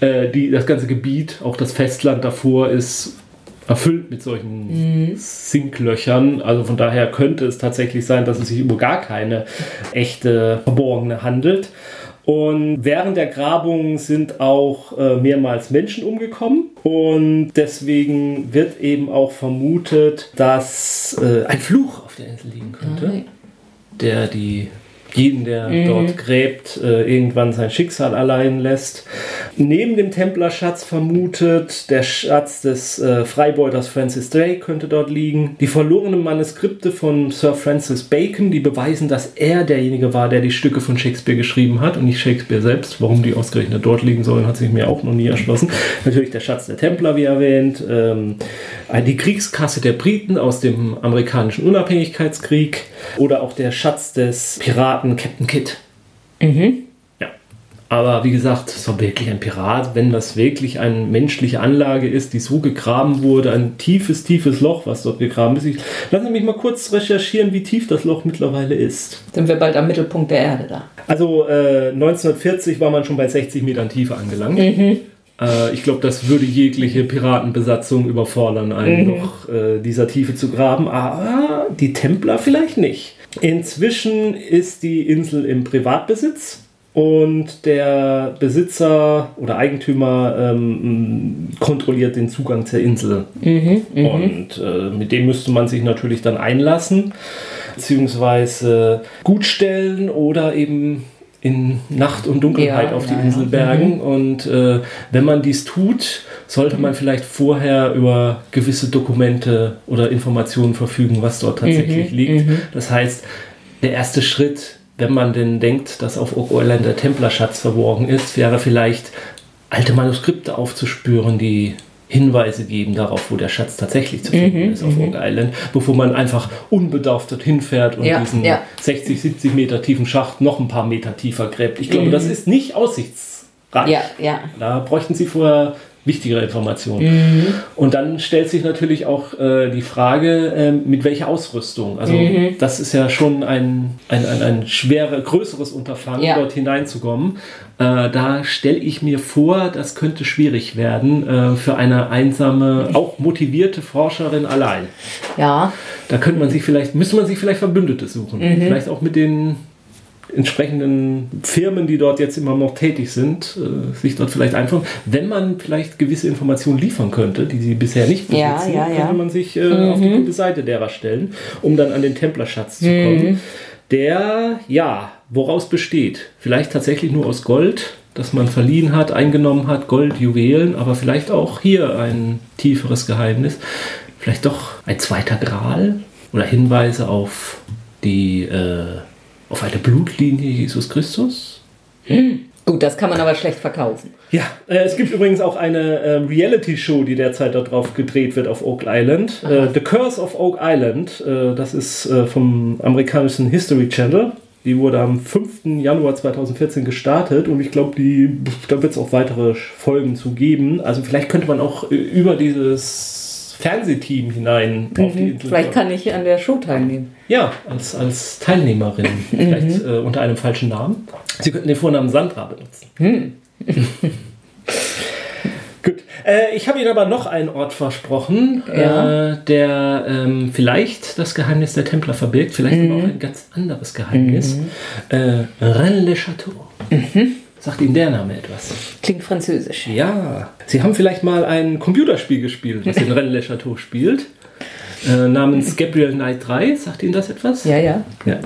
S1: Äh, die, das ganze Gebiet, auch das Festland davor, ist erfüllt mit solchen mhm. Sinklöchern. Also von daher könnte es tatsächlich sein, dass es sich über gar keine echte Verborgene handelt. Und während der Grabung sind auch äh, mehrmals Menschen umgekommen. Und deswegen wird eben auch vermutet, dass äh, ein Fluch auf der Insel liegen könnte, mhm. der die jeden, der mhm. dort gräbt, äh, irgendwann sein Schicksal allein lässt. Neben dem Templerschatz vermutet, der Schatz des äh, Freibeuters Francis Drake könnte dort liegen. Die verlorenen Manuskripte von Sir Francis Bacon, die beweisen, dass er derjenige war, der die Stücke von Shakespeare geschrieben hat und nicht Shakespeare selbst. Warum die ausgerechnet dort liegen sollen, hat sich mir auch noch nie erschlossen. Natürlich der Schatz der Templer, wie erwähnt. Ähm, die Kriegskasse der Briten aus dem amerikanischen Unabhängigkeitskrieg oder auch der Schatz des Piraten Captain Kidd. Mhm. Ja. Aber wie gesagt, es war wirklich ein Pirat, wenn das wirklich eine menschliche Anlage ist, die so gegraben wurde, ein tiefes, tiefes Loch, was dort gegraben ist. Ich, lassen Sie mich mal kurz recherchieren, wie tief das Loch mittlerweile ist.
S2: Sind wir bald am Mittelpunkt der Erde da?
S1: Also äh, 1940 war man schon bei 60 Metern Tiefe angelangt.
S2: Mhm.
S1: Äh, ich glaube, das würde jegliche Piratenbesatzung überfordern, einen
S2: Mhm.
S1: noch äh, dieser Tiefe zu graben. Aber die Templer vielleicht nicht. Inzwischen ist die Insel im Privatbesitz. Und der Besitzer oder Eigentümer ähm, kontrolliert den Zugang zur Insel. Und äh, mit dem müsste man sich natürlich dann einlassen, beziehungsweise gutstellen oder eben in Nacht und Dunkelheit
S2: Ja,
S1: auf die
S2: ja.
S1: Insel bergen. Und äh, wenn man dies tut, sollte man vielleicht vorher über gewisse Dokumente oder Informationen verfügen, was dort tatsächlich liegt. Das heißt, der erste Schritt, wenn man denn denkt, dass auf Oak Island der Templerschatz verborgen ist, wäre vielleicht alte Manuskripte aufzuspüren, die Hinweise geben darauf, wo der Schatz tatsächlich zu finden ist auf Oak Island, bevor man einfach unbedarft dorthin fährt und
S2: Ja,
S1: diesen
S2: ja.
S1: 60, 70 Meter tiefen Schacht noch ein paar Meter tiefer gräbt. Ich glaube, das ist nicht aussichtsreich.
S2: Ja, ja.
S1: Da bräuchten Sie vorher wichtigere Informationen.
S2: Mhm.
S1: Und dann stellt sich natürlich auch äh, die Frage, ähm, mit welcher Ausrüstung. Also
S2: Mhm.
S1: das ist ja schon ein, ein, ein, ein schweres, größeres Unterfangen,
S2: Ja.
S1: dort hineinzukommen. Äh, da stelle ich mir vor, das könnte schwierig werden äh, für eine einsame, auch motivierte Forscherin allein.
S2: Ja,
S1: Da könnte man sich vielleicht, müsste man sich vielleicht Verbündete suchen.
S2: Mhm.
S1: Vielleicht auch mit den entsprechenden Firmen, die dort jetzt immer noch tätig sind, äh, sich dort vielleicht einfangen. Wenn man vielleicht gewisse Informationen liefern könnte, die sie bisher nicht besitzen,
S2: Ja, ja, ja.
S1: könnte man sich äh, auf die gute Seite derer stellen, um dann an den Templerschatz zu kommen. Der, ja, woraus besteht? Vielleicht tatsächlich nur aus Gold, das man verliehen hat, eingenommen hat, Gold, Juwelen, aber vielleicht auch hier ein tieferes Geheimnis. Vielleicht doch ein zweiter Gral oder Hinweise auf die äh, auf eine Blutlinie Jesus Christus.
S2: gut, das kann man aber schlecht verkaufen.
S1: Ja, äh, es gibt übrigens auch eine äh, Reality-Show, die derzeit darauf gedreht wird auf Oak Island. Äh, The Curse of Oak Island, äh, das ist äh, vom amerikanischen History Channel. Die wurde am 5. Januar 2014 gestartet und ich glaube, die da wird es auch weitere Folgen zu geben. Also vielleicht könnte man auch äh, über dieses Fernsehteam hinein auf die Insel
S2: Vielleicht kann ich an der Show teilnehmen.
S1: Ja, als, als Teilnehmerin. Vielleicht äh, unter einem falschen Namen. Sie könnten den Vornamen Sandra benutzen. Gut. Äh, ich habe Ihnen aber noch einen Ort versprochen,
S2: Ja.
S1: äh, der ähm, vielleicht das Geheimnis der Templer verbirgt, vielleicht aber auch ein ganz anderes Geheimnis. Äh, Rennes-le-Château. Sagt Ihnen der Name etwas?
S2: Klingt französisch.
S1: Ja, Sie haben vielleicht mal ein Computerspiel gespielt, das in Rennes-le-Château spielt. Äh, namens Gabriel Knight 3. Sagt Ihnen das etwas?
S2: Ja, ja.
S1: Ja.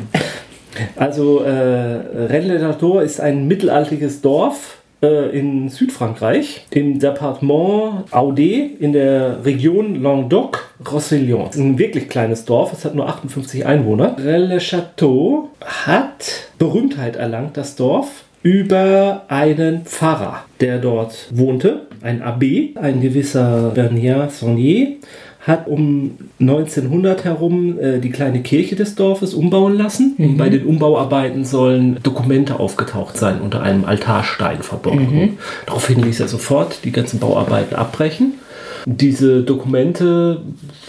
S1: Also äh, Rennes-le-Château ist ein mittelalterliches Dorf äh, in Südfrankreich, im Departement Aude in der Region Languedoc-Roussillon. Ein wirklich kleines Dorf, es hat nur 58 Einwohner. Rennes-le-Château hat Berühmtheit erlangt, das Dorf, über einen Pfarrer, der dort wohnte, ein Abbé, ein gewisser Bernard Saunier, hat um 1900 herum äh, die kleine Kirche des Dorfes umbauen lassen. Und bei den Umbauarbeiten sollen Dokumente aufgetaucht sein, unter einem Altarstein verborgen. Daraufhin ließ er sofort die ganzen Bauarbeiten abbrechen. Diese Dokumente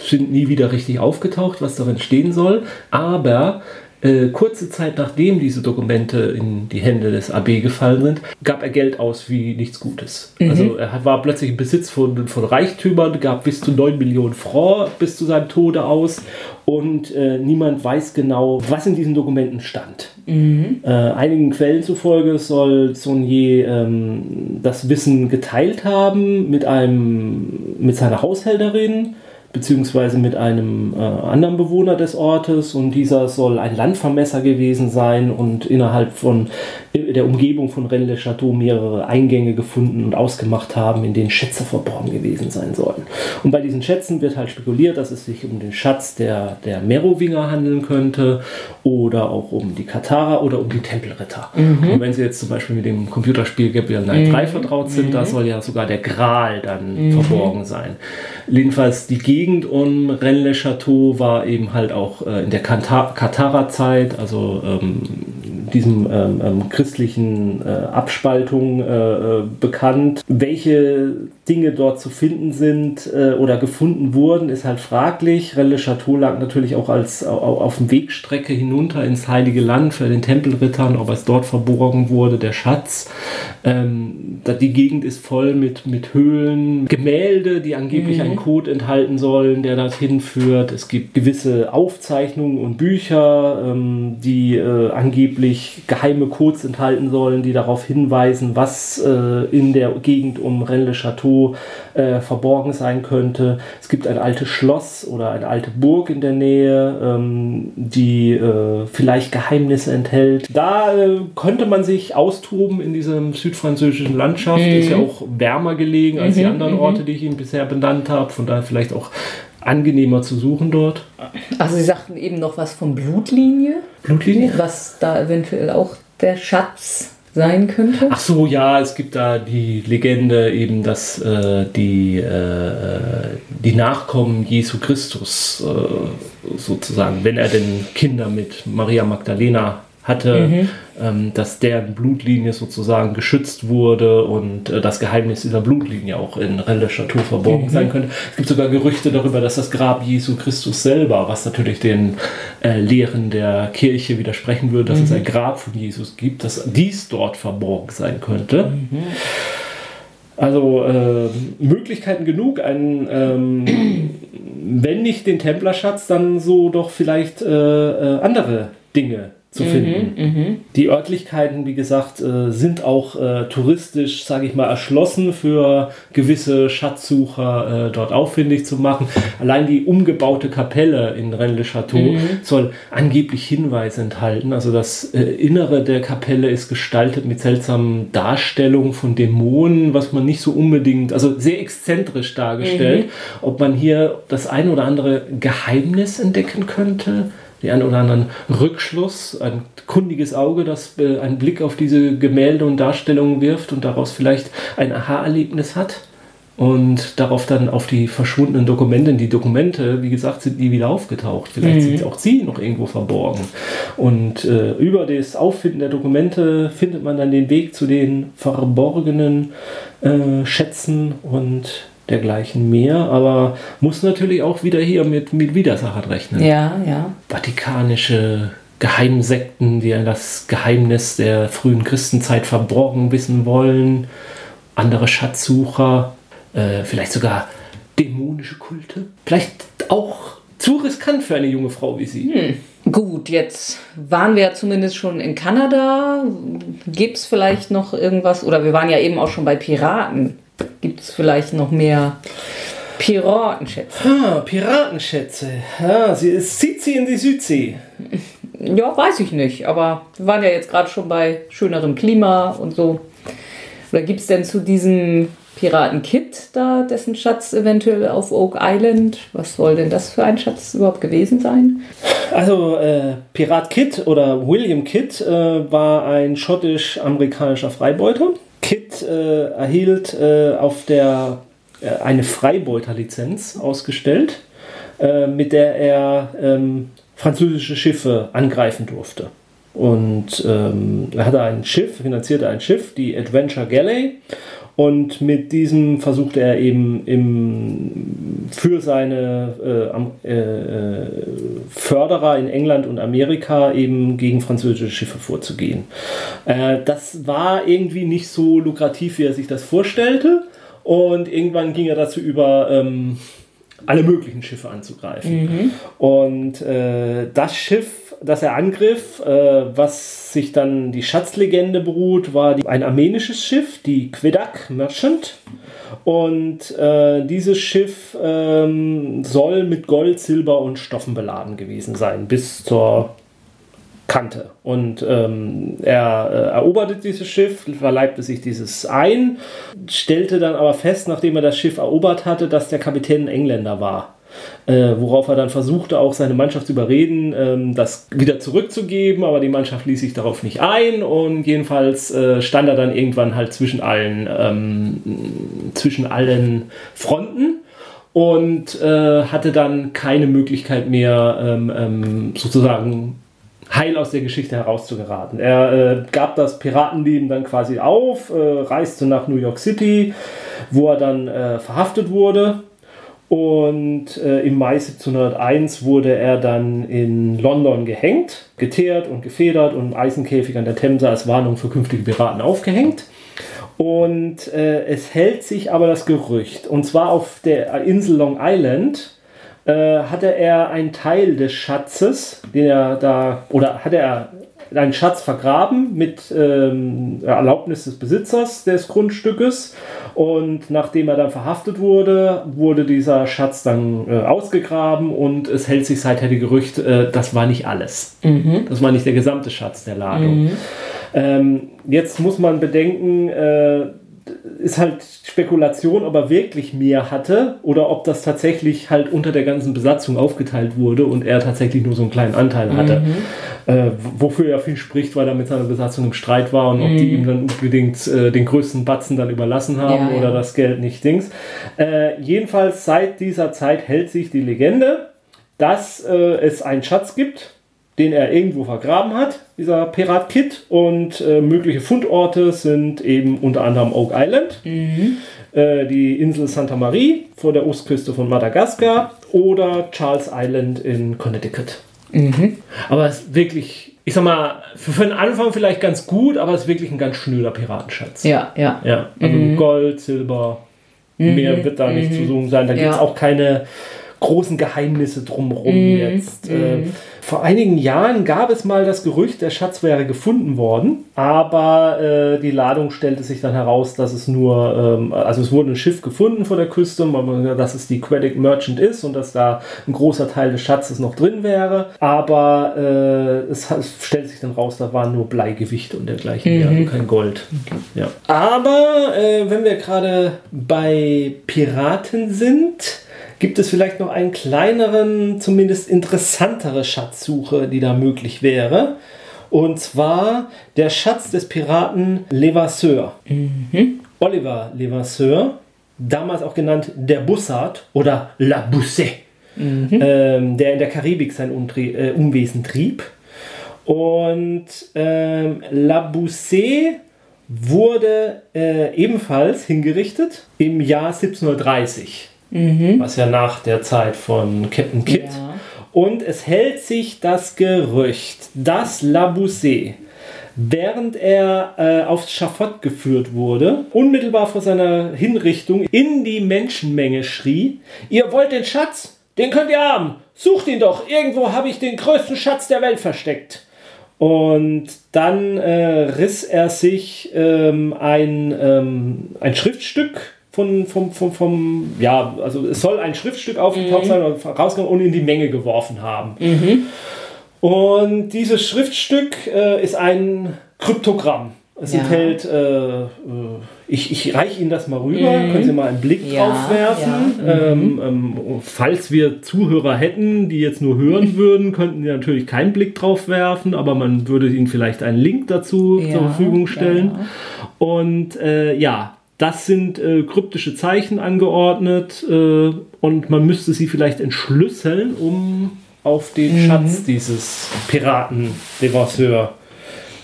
S1: sind nie wieder richtig aufgetaucht, was darin stehen soll. Aber äh, kurze Zeit nachdem diese Dokumente in die Hände des AB gefallen sind, gab er Geld aus wie nichts Gutes. Also er war plötzlich im Besitz von, von Reichtümern, gab bis zu 9 Millionen Francs bis zu seinem Tode aus und äh, niemand weiß genau, was in diesen Dokumenten stand. Äh, einigen Quellen zufolge soll Saunier ähm, das Wissen geteilt haben mit einem mit seiner Haushälterin beziehungsweise mit einem äh, anderen Bewohner des Ortes und dieser soll ein Landvermesser gewesen sein und innerhalb von der Umgebung von Rennes-le-Château mehrere Eingänge gefunden und ausgemacht haben, in denen Schätze verborgen gewesen sein sollen. Und bei diesen Schätzen wird halt spekuliert, dass es sich um den Schatz der, der Merowinger handeln könnte oder auch um die Katharer oder um die Tempelritter. Und wenn Sie jetzt zum Beispiel mit dem Computerspiel Gabriel Knight 3 vertraut sind, da soll ja sogar der Gral dann verborgen sein. Jedenfalls die Gegend um Rennes-le-Château war eben halt auch äh, in der Kata- Katharer-Zeit, also ähm, diesem ähm, ähm, christlichen äh, Abspaltung äh, äh, bekannt. Welche Dinge dort zu finden sind äh, oder gefunden wurden, ist halt fraglich. Relle Chateau lag natürlich auch als auf dem Wegstrecke hinunter ins Heilige Land für den Tempelrittern, ob es dort verborgen wurde, der Schatz. Ähm, die Gegend ist voll mit, mit Höhlen, Gemälde, die angeblich mhm. einen Code enthalten sollen, der dorthin führt. Es gibt gewisse Aufzeichnungen und Bücher, ähm, die äh, angeblich geheime Codes enthalten sollen, die darauf hinweisen, was äh, in der Gegend um Rennes-le-Château äh, verborgen sein könnte. Es gibt ein altes Schloss oder eine alte Burg in der Nähe, ähm, die äh, vielleicht Geheimnisse enthält. Da äh, könnte man sich austoben in diesem südfranzösischen Landschaft. Mhm. Ist ja auch wärmer gelegen als mhm. die anderen mhm. Orte, die ich Ihnen bisher benannt habe. Von daher vielleicht auch angenehmer zu suchen dort.
S2: Also Sie sagten eben noch was von Blutlinie.
S1: Blutlinie?
S2: Was da eventuell auch der Schatz sein könnte?
S1: Ach so, ja, es gibt da die Legende eben, dass äh, die, äh, die Nachkommen Jesu Christus äh, sozusagen, wenn er denn Kinder mit Maria Magdalena hatte, mhm. ähm, dass deren Blutlinie sozusagen geschützt wurde und äh, das Geheimnis dieser Blutlinie auch in Chateau verborgen mhm. sein könnte. Es gibt sogar Gerüchte darüber, dass das Grab Jesu Christus selber, was natürlich den äh, Lehren der Kirche widersprechen würde, dass mhm. es ein Grab von Jesus gibt, dass dies dort verborgen sein könnte. Mhm. Also äh, Möglichkeiten genug, ein, ähm, wenn nicht den Templerschatz, dann so doch vielleicht äh, äh andere Dinge zu mhm, finden. Mhm, die Örtlichkeiten, wie gesagt, äh, sind auch äh, touristisch, sage ich mal, erschlossen für gewisse Schatzsucher äh, dort auffindig zu machen. Allein die umgebaute Kapelle in Rennes-le-Château mhm. soll angeblich Hinweise enthalten. Also das Innere der Kapelle ist gestaltet mit seltsamen Darstellungen von Dämonen, was man nicht so unbedingt, also sehr exzentrisch dargestellt. Mhm. Ob man hier das ein oder andere Geheimnis entdecken könnte? Den einen oder anderen Rückschluss, ein kundiges Auge, das äh, einen Blick auf diese Gemälde und Darstellungen wirft und daraus vielleicht ein Aha-Erlebnis hat und darauf dann auf die verschwundenen Dokumente, die Dokumente, wie gesagt, sind nie wieder aufgetaucht. Vielleicht mhm. sind auch sie noch irgendwo verborgen. Und äh, über das Auffinden der Dokumente findet man dann den Weg zu den verborgenen äh, Schätzen und dergleichen mehr, aber muss natürlich auch wieder hier mit, mit Widersachern rechnen.
S2: Ja, ja.
S1: Vatikanische Geheimsekten, die das Geheimnis der frühen Christenzeit verborgen wissen wollen, andere Schatzsucher, äh, vielleicht sogar dämonische Kulte. Vielleicht auch zu riskant für eine junge Frau wie Sie.
S2: Hm. Gut, jetzt waren wir ja zumindest schon in Kanada. Gibt es vielleicht noch irgendwas? Oder wir waren ja eben auch schon bei Piraten. Gibt es vielleicht noch mehr Piratenschätze?
S1: Ah, Piratenschätze. Ja, sie, es zieht sie in die Südsee.
S2: Ja, weiß ich nicht. Aber wir waren ja jetzt gerade schon bei schönerem Klima und so. Oder gibt es denn zu diesem Piraten Kit da, dessen Schatz eventuell auf Oak Island? Was soll denn das für ein Schatz überhaupt gewesen sein?
S1: Also äh, Pirat Kit oder William Kit äh, war ein schottisch-amerikanischer Freibeuter Kit äh, erhielt äh, auf der äh, eine Freibeuterlizenz ausgestellt, äh, mit der er ähm, französische Schiffe angreifen durfte. Und ähm, er hatte ein Schiff, finanzierte ein Schiff, die Adventure Galley. Und mit diesem versuchte er eben im, für seine äh, äh, Förderer in England und Amerika eben gegen französische Schiffe vorzugehen. Äh, das war irgendwie nicht so lukrativ, wie er sich das vorstellte. Und irgendwann ging er dazu über, ähm, alle möglichen Schiffe anzugreifen. Mhm. Und äh, das Schiff, das er angriff, äh, was sich dann die Schatzlegende beruht, war die, ein armenisches Schiff, die Quedak Merchant. Und äh, dieses Schiff ähm, soll mit Gold, Silber und Stoffen beladen gewesen sein, bis zur kannte. Und ähm, er äh, eroberte dieses Schiff, verleibte sich dieses ein, stellte dann aber fest, nachdem er das Schiff erobert hatte, dass der Kapitän ein Engländer war. Äh, worauf er dann versuchte, auch seine Mannschaft zu überreden, ähm, das wieder zurückzugeben, aber die Mannschaft ließ sich darauf nicht ein und jedenfalls äh, stand er dann irgendwann halt zwischen allen, ähm, zwischen allen Fronten und äh, hatte dann keine Möglichkeit mehr, ähm, ähm sozusagen heil aus der Geschichte herauszugeraten. Er äh, gab das Piratenleben dann quasi auf, äh, reiste nach New York City, wo er dann äh, verhaftet wurde. Und äh, im Mai 1701 wurde er dann in London gehängt, geteert und gefedert und im Eisenkäfig an der Themse als Warnung für künftige Piraten aufgehängt. Und äh, es hält sich aber das Gerücht, und zwar auf der Insel Long Island, äh, hatte er einen Teil des Schatzes, den er da, oder hatte er einen Schatz vergraben mit ähm, Erlaubnis des Besitzers des Grundstückes. Und nachdem er dann verhaftet wurde, wurde dieser Schatz dann äh, ausgegraben und es hält sich seither die Gerücht, äh, das war nicht alles. Mhm. Das war nicht der gesamte Schatz der Ladung. Mhm. Ähm, jetzt muss man bedenken, äh, ist halt Spekulation, ob er wirklich mehr hatte oder ob das tatsächlich halt unter der ganzen Besatzung aufgeteilt wurde und er tatsächlich nur so einen kleinen Anteil hatte. Mhm. Äh, wofür er viel spricht, weil er mit seiner Besatzung im Streit war und mhm. ob die mhm. ihm dann unbedingt äh, den größten Batzen dann überlassen haben ja, oder ja. das Geld nicht Dings. Äh, jedenfalls seit dieser Zeit hält sich die Legende, dass äh, es einen Schatz gibt, den er irgendwo vergraben hat, dieser Pirat Kit. Und äh, mögliche Fundorte sind eben unter anderem Oak Island, mhm. äh, die Insel Santa Marie vor der Ostküste von Madagaskar oder Charles Island in Connecticut. Mhm. Aber es ist wirklich, ich sag mal, für, für den Anfang vielleicht ganz gut, aber es ist wirklich ein ganz schnöder Piratenschatz.
S2: Ja, ja.
S1: ja also mhm. Gold, Silber, mehr mhm. wird da nicht zu mhm. suchen sein. Da gibt es auch keine großen Geheimnisse drumherum mm, jetzt. Mm. Äh, vor einigen Jahren gab es mal das Gerücht, der Schatz wäre gefunden worden, aber äh, die Ladung stellte sich dann heraus, dass es nur, ähm, also es wurde ein Schiff gefunden vor der Küste, dass es die Quedic Merchant ist und dass da ein großer Teil des Schatzes noch drin wäre, aber äh, es, es stellt sich dann raus, da waren nur Bleigewichte und dergleichen, mhm. also kein Gold. Okay. Ja. Aber äh, wenn wir gerade bei Piraten sind, gibt es vielleicht noch einen kleineren, zumindest interessantere Schatzsuche, die da möglich wäre. Und zwar der Schatz des Piraten Levasseur. Mhm. Oliver Levasseur, damals auch genannt der Bussard oder La Boussée, mhm. ähm, der in der Karibik sein Umdre äh, Umwesen trieb. Und ähm, La Boussée wurde äh, ebenfalls hingerichtet im Jahr 1730 mhm. was ja nach der Zeit von Captain Kidd. Ja. Und es hält sich das Gerücht, dass Labousse, während er äh, aufs Schafott geführt wurde, unmittelbar vor seiner Hinrichtung in die Menschenmenge schrie: Ihr wollt den Schatz? Den könnt ihr haben! Sucht ihn doch! Irgendwo habe ich den größten Schatz der Welt versteckt! Und dann äh, riss er sich ähm, ein, ähm, ein Schriftstück von, vom, vom, vom, ja, also es soll ein Schriftstück aufgetaucht mhm. sein oder rausgekommen und in die Menge geworfen haben. Mhm. Und dieses Schriftstück äh, ist ein Kryptogramm. Es ja. enthält, äh, äh ich, ich reiche Ihnen das mal rüber, mhm. können Sie mal einen Blick ja, drauf werfen. Ja. Mhm. Ähm, ähm, falls wir Zuhörer hätten, die jetzt nur hören würden, könnten Sie natürlich keinen Blick drauf werfen, aber man würde Ihnen vielleicht einen Link dazu zur Verfügung stellen. Und äh, ja, das sind äh, kryptische Zeichen angeordnet äh, und man müsste sie vielleicht entschlüsseln, um auf den mhm. Schatz dieses Piraten Devasseur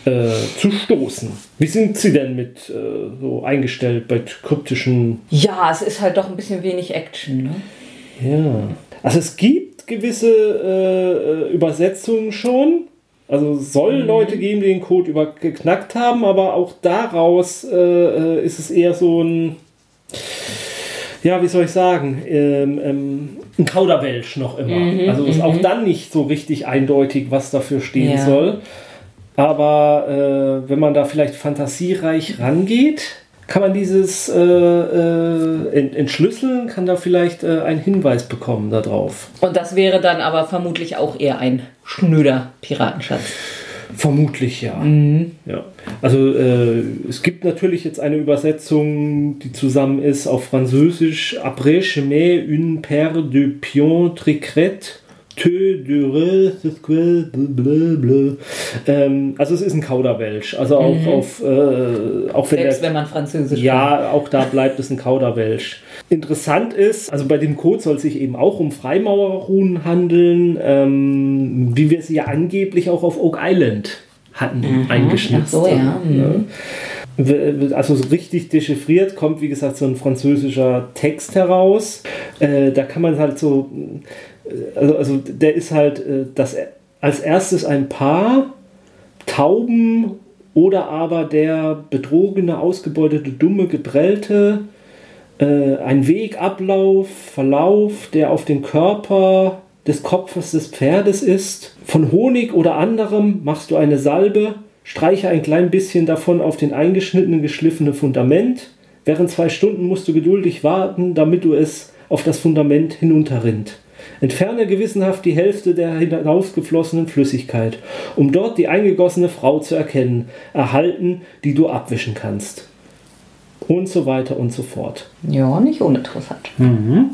S1: äh, zu stoßen. Wie sind Sie denn mit äh, so eingestellt bei kryptischen?
S2: Ja, es ist halt doch ein bisschen wenig Action. Ne?
S1: Ja, also es gibt gewisse äh, äh, Übersetzungen schon. Also soll mhm. Leute geben, die den Code überknackt haben, aber auch daraus äh, äh, ist es eher so ein, ja, wie soll ich sagen, ähm, ähm, ein Kauderwelsch noch immer. Mhm, also ist auch mhm. dann nicht so richtig eindeutig, was dafür stehen ja. soll. Aber äh, wenn man da vielleicht fantasiereich rangeht, kann man dieses äh, äh, entschlüsseln, kann da vielleicht äh, einen Hinweis bekommen darauf.
S2: Und das wäre dann aber vermutlich auch eher ein schnöder Piratenschatz.
S1: Vermutlich ja. Mhm. ja. Also äh, es gibt natürlich jetzt eine Übersetzung, die zusammen ist auf Französisch. Après chemin une paire de pions tricrette ähm, also es ist ein Kauderwelsch. Also auch mhm. auf äh, auch
S2: wenn, Selbst der, wenn man Französisch
S1: Ja, kann. auch da bleibt es ein Kauderwelsch. Interessant ist, also bei dem Code soll es sich eben auch um Freimaurerruhen handeln, ähm, wie wir sie ja angeblich auch auf Oak Island hatten, mhm. eingeschnitzt. Ach so, ja. Mhm. Also so richtig dechiffriert kommt, wie gesagt, so ein französischer Text heraus. Äh, da kann man halt so, also, also der ist halt äh, das, als erstes ein Paar, Tauben oder aber der betrogene, ausgebeutete, dumme, geprellte, äh, ein Wegablauf, Verlauf, der auf den Körper des Kopfes des Pferdes ist. Von Honig oder anderem machst du eine Salbe, streiche ein klein bisschen davon auf den eingeschnittenen, geschliffenen Fundament. Während zwei Stunden musst du geduldig warten, damit du es auf das Fundament hinunterrinnt. Entferne gewissenhaft die Hälfte der hinausgeflossenen Flüssigkeit, um dort die eingegossene Frau zu erkennen, erhalten, die du abwischen kannst. Und so weiter und so fort.
S2: Ja, nicht uninteressant.
S1: Mhm.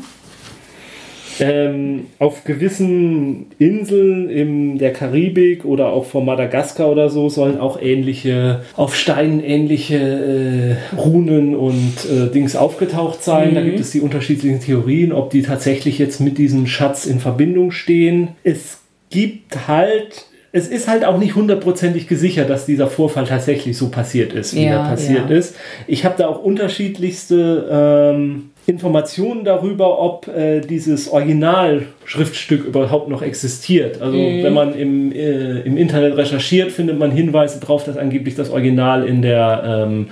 S1: Ähm, auf gewissen Inseln in der Karibik oder auch vor Madagaskar oder so sollen auch ähnliche, auf Steinen ähnliche äh, Runen und äh, Dings aufgetaucht sein. Mhm. Da gibt es die unterschiedlichen Theorien, ob die tatsächlich jetzt mit diesem Schatz in Verbindung stehen. Es gibt halt es ist halt auch nicht hundertprozentig gesichert, dass dieser Vorfall tatsächlich so passiert ist, wie ja, er passiert ja. ist. Ich habe da auch unterschiedlichste ähm, Informationen darüber, ob äh, dieses Originalschriftstück überhaupt noch existiert. Also mhm. wenn man im, äh, im Internet recherchiert, findet man Hinweise darauf, dass angeblich das Original in der ähm,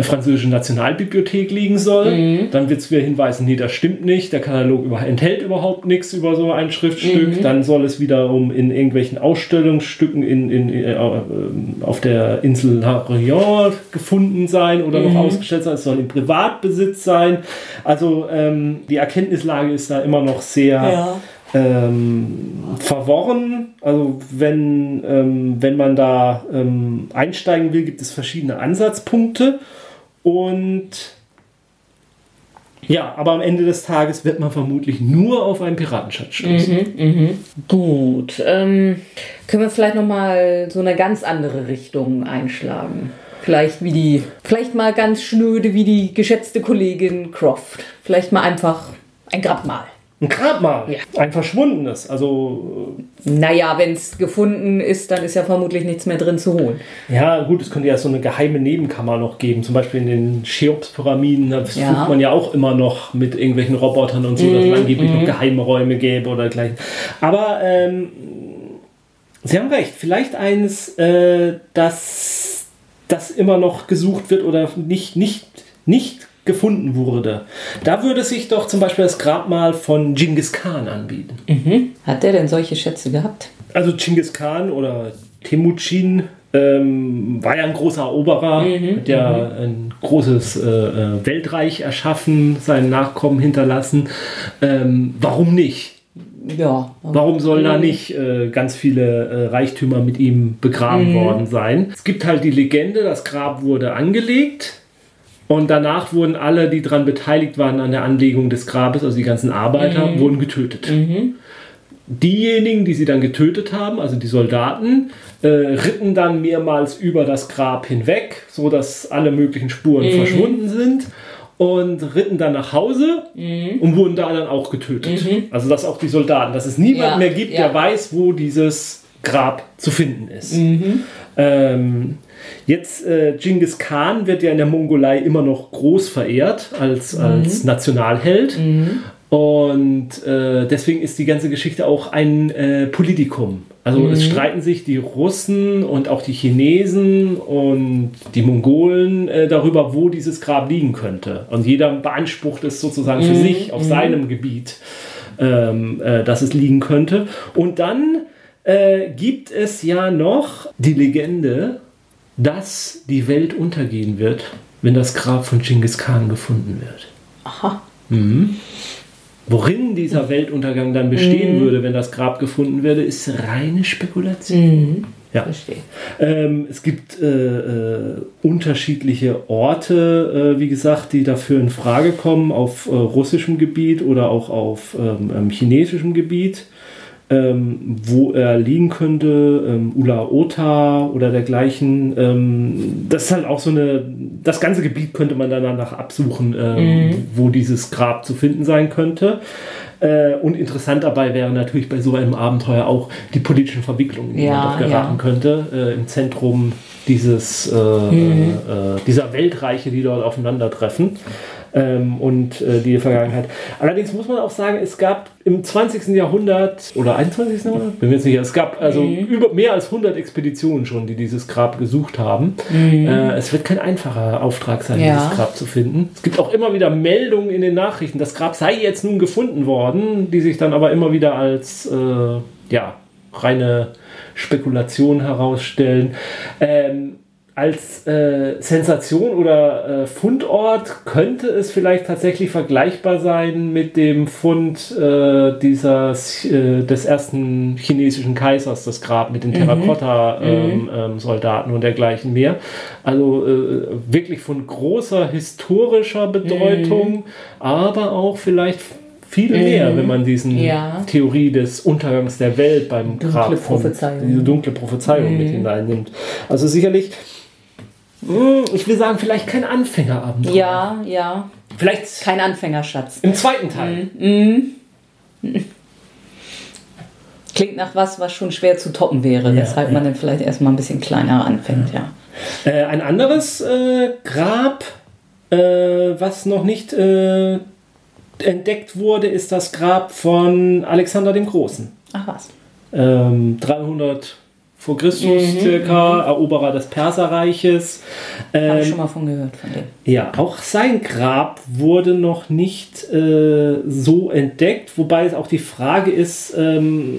S1: französischen Nationalbibliothek liegen soll. Mhm. Dann wird es wieder hinweisen, nee, das stimmt nicht, der Katalog über, enthält überhaupt nichts über so ein Schriftstück. Mhm. Dann soll es wiederum in irgendwelchen Ausstellungsstücken in, in, in äh, auf der Insel La Réunion gefunden sein oder noch mhm. ausgestellt sein. Es soll im Privatbesitz sein. Also ähm, die Erkenntnislage ist da immer noch sehr ja. ähm, verworren. Also wenn, ähm, wenn man da ähm, einsteigen will, gibt es verschiedene Ansatzpunkte. Und ja, aber am Ende des Tages wird man vermutlich nur auf einen Piratenschatz stoßen.
S2: Mhm, mh. Gut. Ähm, können wir vielleicht nochmal so eine ganz andere Richtung einschlagen? Vielleicht wie die, vielleicht mal ganz schnöde wie die geschätzte Kollegin Croft. Vielleicht mal einfach ein Grabmal.
S1: Ein Grabmal? Ja. Ein verschwundenes. Also.
S2: Äh, naja, wenn es gefunden ist, dann ist ja vermutlich nichts mehr drin zu holen.
S1: Ja, gut, es könnte ja so eine geheime Nebenkammer noch geben. Zum Beispiel in den Cheops-Pyramiden. Da ja. sucht man ja auch immer noch mit irgendwelchen Robotern und so, mm, dass es angeblich mm. noch mhm. geheime Räume gäbe oder gleich. Aber ähm, Sie haben recht. Vielleicht eines, äh, das das immer noch gesucht wird oder nicht, nicht, nicht gefunden wurde. Da würde sich doch zum Beispiel das Grabmal von Genghis Khan anbieten.
S2: Mhm. Hat der denn solche Schätze gehabt?
S1: Also Genghis Khan oder Temujin ähm, war ja ein großer Eroberer, mhm. hat ja mhm. ein großes äh, äh, Weltreich erschaffen, seinen Nachkommen hinterlassen. Ähm, warum nicht?
S2: Ja.
S1: Warum sollen da nicht äh, ganz viele äh, Reichtümer mit ihm begraben mhm. worden sein? Es gibt halt die Legende, das Grab wurde angelegt und danach wurden alle, die daran beteiligt waren an der Anlegung des Grabes, also die ganzen Arbeiter, mhm. wurden getötet. Mhm. Diejenigen, die sie dann getötet haben, also die Soldaten, äh, ritten dann mehrmals über das Grab hinweg, sodass alle möglichen Spuren mhm. verschwunden sind und ritten dann nach Hause mhm. und wurden da dann auch getötet. Mhm. Also dass auch die Soldaten, dass es niemand ja, mehr gibt, ja. der weiß, wo dieses Grab zu finden ist. Mhm. Ähm, jetzt äh, Genghis Khan wird ja in der Mongolei immer noch groß verehrt als, mhm. als Nationalheld. Mhm. Und äh, deswegen ist die ganze Geschichte auch ein äh, Politikum. Also mhm. es streiten sich die Russen und auch die Chinesen und die Mongolen äh, darüber, wo dieses Grab liegen könnte. Und jeder beansprucht es sozusagen für mhm. sich auf mhm. seinem Gebiet, ähm, äh, dass es liegen könnte. Und dann äh, gibt es ja noch die Legende, dass die Welt untergehen wird, wenn das Grab von Genghis Khan gefunden wird.
S2: Aha.
S1: Mhm. Worin dieser Weltuntergang dann bestehen mhm. würde, wenn das Grab gefunden würde, ist reine Spekulation. Mhm. Ja. Verstehe. Ähm, es gibt äh, äh, unterschiedliche Orte, äh, wie gesagt, die dafür in Frage kommen, auf äh, russischem Gebiet oder auch auf ähm, ähm chinesischem Gebiet. Ähm, wo er liegen könnte, ähm, Ula Ota oder dergleichen. Ähm, das ist halt auch so eine, das ganze Gebiet könnte man dann danach absuchen, ähm, mhm. wo dieses Grab zu finden sein könnte. Äh, und interessant dabei wäre natürlich bei so einem Abenteuer auch die politischen Verwicklungen, die ja, man dort geraten ja. könnte. Äh, Im Zentrum dieses, äh, mhm. Äh, dieser Weltreiche, die dort aufeinandertreffen ähm, und äh, die Vergangenheit. Allerdings muss man auch sagen, es gab im 20. Jahrhundert oder 21. Jahrhundert, bin mir jetzt sicher, es gab also mhm. über mehr als 100 Expeditionen schon, die dieses Grab gesucht haben. Mhm. Äh, es wird kein einfacher Auftrag sein, ja. dieses Grab zu finden. Es gibt auch immer wieder Meldungen in den Nachrichten, das Grab sei jetzt nun gefunden worden, die sich dann aber immer wieder als äh, ja, reine Spekulation herausstellen. Ähm, als äh, Sensation oder äh, Fundort könnte es vielleicht tatsächlich vergleichbar sein mit dem Fund äh, dieses, äh, des ersten chinesischen Kaisers, das Grab mit den mhm. Terrakotta-Soldaten mhm. ähm, und dergleichen mehr. Also äh, wirklich von großer historischer Bedeutung, mhm. aber auch vielleicht viel mehr, mhm. wenn man diesen ja. Theorie des Untergangs der Welt beim dunkle Grab von, diese dunkle Prophezeiung mit mhm. hineinnimmt. Also sicherlich ich will sagen, vielleicht kein Anfängerabenteuer.
S2: Ja, ja.
S1: Vielleicht.
S2: Kein Anfängerschatz.
S1: Im zweiten Teil.
S2: Mhm. Mhm. Klingt nach was, was schon schwer zu toppen wäre, ja, weshalb ja. man dann vielleicht erstmal ein bisschen kleiner anfängt, ja.
S1: ja. Äh, ein anderes äh, Grab, äh, was noch nicht äh, entdeckt wurde, ist das Grab von Alexander dem Großen.
S2: Ach was.
S1: Ähm, 300 vor Christus mhm, circa. Eroberer des Perserreiches.
S2: Ähm, Habe ich schon mal von gehört von dem.
S1: Ja, auch sein Grab wurde noch nicht äh, so entdeckt, wobei es auch die Frage ist, ähm,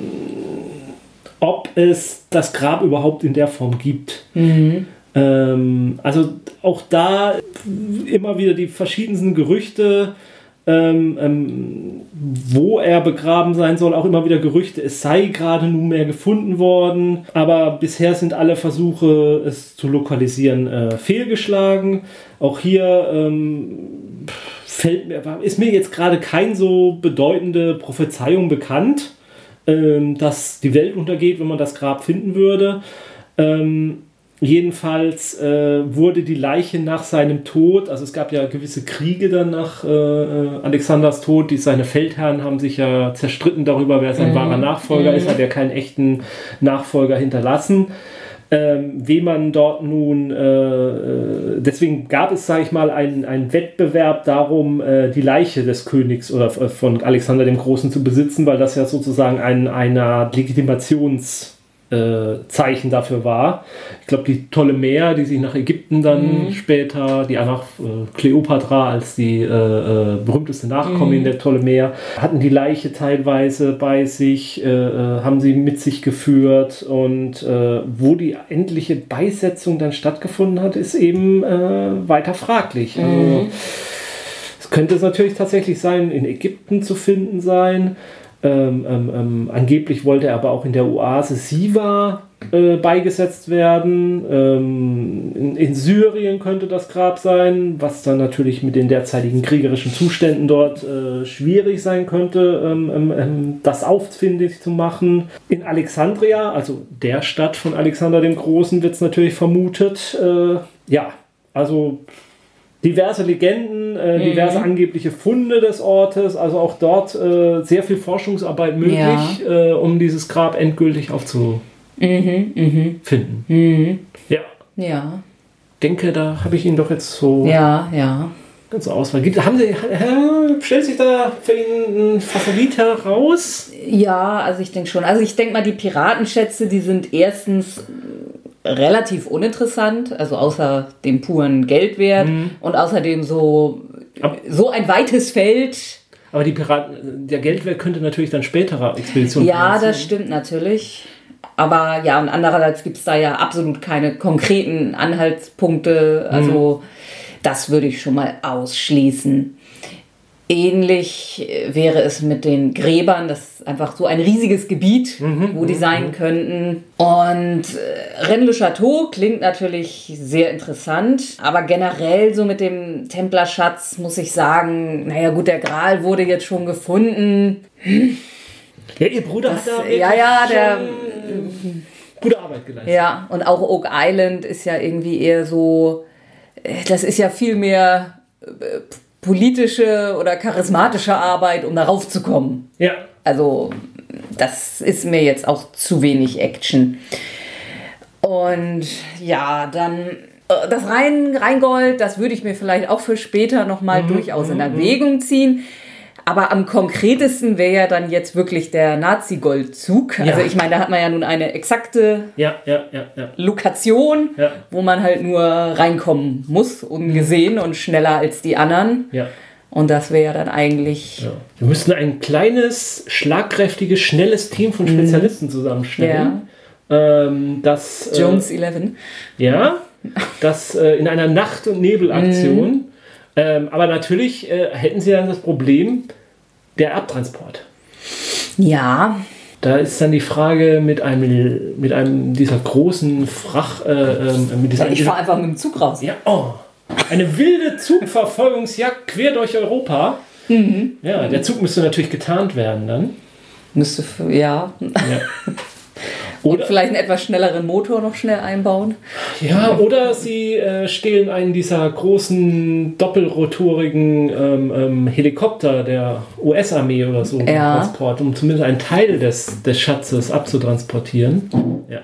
S1: ob es das Grab überhaupt in der Form gibt. Mhm. Ähm, also auch da immer wieder die verschiedensten Gerüchte ähm, ähm, wo er begraben sein soll, auch immer wieder Gerüchte, es sei gerade nunmehr gefunden worden, aber bisher sind alle Versuche, es zu lokalisieren, äh, fehlgeschlagen. Auch hier ähm, fällt mir, ist mir jetzt gerade kein so bedeutende Prophezeiung bekannt, ähm, dass die Welt untergeht, wenn man das Grab finden würde. Ähm, Jedenfalls äh, wurde die Leiche nach seinem Tod, also es gab ja gewisse Kriege dann nach äh, äh Alexanders Tod, die seine Feldherren haben sich ja zerstritten darüber, wer sein mhm. wahrer Nachfolger mhm. ist, hat er keinen echten Nachfolger hinterlassen. Ähm, wie man dort nun, äh, äh deswegen gab es, sage ich mal, einen, einen Wettbewerb darum, äh, die Leiche des Königs oder von Alexander dem Großen zu besitzen, weil das ja sozusagen ein, einer Legitimations- äh, Zeichen dafür war. Ich glaube, die Ptolemäer, die sich nach Ägypten dann mhm. später, die einfach äh, Kleopatra als die äh, äh berühmteste Nachkommin mhm. der Ptolemäer, hatten die Leiche teilweise bei sich, äh, äh, haben sie mit sich geführt und wo die endliche Beisetzung dann stattgefunden hat, ist eben weiter fraglich. Also, mhm. Also, es könnte es natürlich tatsächlich sein, in Ägypten zu finden sein. Ähm, ähm, ähm, angeblich wollte er aber auch in der Oase Siva äh, beigesetzt werden. Ähm, in, in, Syrien könnte das Grab sein, was dann natürlich mit den derzeitigen kriegerischen Zuständen dort äh, schwierig sein könnte, ähm, ähm, das auffindig zu machen. In Alexandria, also der Stadt von Alexander dem Großen, wird es natürlich vermutet. Äh, ja, also diverse Legenden, äh, mhm. diverse angebliche Funde des Ortes, also auch dort äh, sehr viel Forschungsarbeit möglich, ja. äh, um dieses Grab endgültig aufzufinden. Mhm, mhm. mhm. Ja.
S2: Ja.
S1: Denke, da habe ich ihn doch jetzt so.
S2: Ja, ja.
S1: Ganz Auswahl. Gibt, haben Sie, stellt sich da für ihn ein Favorit heraus?
S2: Ja, also ich denke schon. Also ich denke mal, die Piratenschätze, die sind erstens relativ uninteressant, also außer dem puren Geldwert mhm. und außerdem so, so ein weites Feld.
S1: Aber die Piraten, der Geldwert könnte natürlich dann späterer Expeditionen
S2: Ja, das stimmt natürlich. Aber ja, und andererseits gibt es da ja absolut keine konkreten Anhaltspunkte. Also mhm. das würde ich schon mal ausschließen. Ähnlich wäre es mit den Gräbern. Das ist einfach so ein riesiges Gebiet, mhm, wo die mhm, sein mhm. könnten. Und äh, Rennes le Chateau klingt natürlich sehr interessant, aber generell so mit dem Templerschatz muss ich sagen, naja gut, der Gral wurde jetzt schon gefunden. Hm.
S1: Ja, ihr Bruder
S2: Das-
S1: hat da
S2: ja, ja, der-
S1: gute Arbeit geleistet.
S2: Ja, und auch Oak Island ist ja irgendwie eher so, äh, das ist ja viel mehr äh, politische oder charismatische Arbeit, um darauf zu kommen.
S1: Ja.
S2: Also das ist mir jetzt auch zu wenig Action. Und ja, dann äh, das Rhein, Rheingold, das würde ich mir vielleicht auch für später
S1: Mhm,
S2: nochmal durchaus in Erwägung ziehen. Aber am konkretesten wäre ja dann jetzt wirklich der Nazi-Goldzug. Also
S1: Ja.
S2: ich meine, da hat man ja nun eine exakte
S1: Ja, ja.
S2: Lokation, wo man halt nur reinkommen muss, ungesehen und schneller als die anderen. Und das wäre ja dann eigentlich.
S1: Wir müssten ein kleines, schlagkräftiges, schnelles Team von Spezialisten zusammenstellen. Ähm, das,
S2: Jones 11.
S1: Äh, ja, das äh, in einer Nacht- und Nebelaktion. Ähm, aber natürlich äh, hätten sie dann das Problem der Abtransport.
S2: Ja,
S1: Da ist dann die Frage mit einem, mit einem dieser großen Frach, äh, ähm, mit dieser,
S2: ich fahre einfach mit dem Zug raus.
S1: ja, oh, eine wilde Zugverfolgungsjagd quer durch Europa. Ja, der Zug müsste natürlich getarnt werden dann.
S2: Müsste, für, ja.
S1: Ja.
S2: Und
S1: Oder,
S2: vielleicht einen etwas schnelleren Motor noch schnell einbauen.
S1: ja, oder sie äh, stehlen einen dieser großen doppelrotorigen ähm, ähm, Helikopter der US-Armee oder so
S2: Ja.
S1: Transport, um zumindest einen Teil des, des Schatzes abzutransportieren. Ja.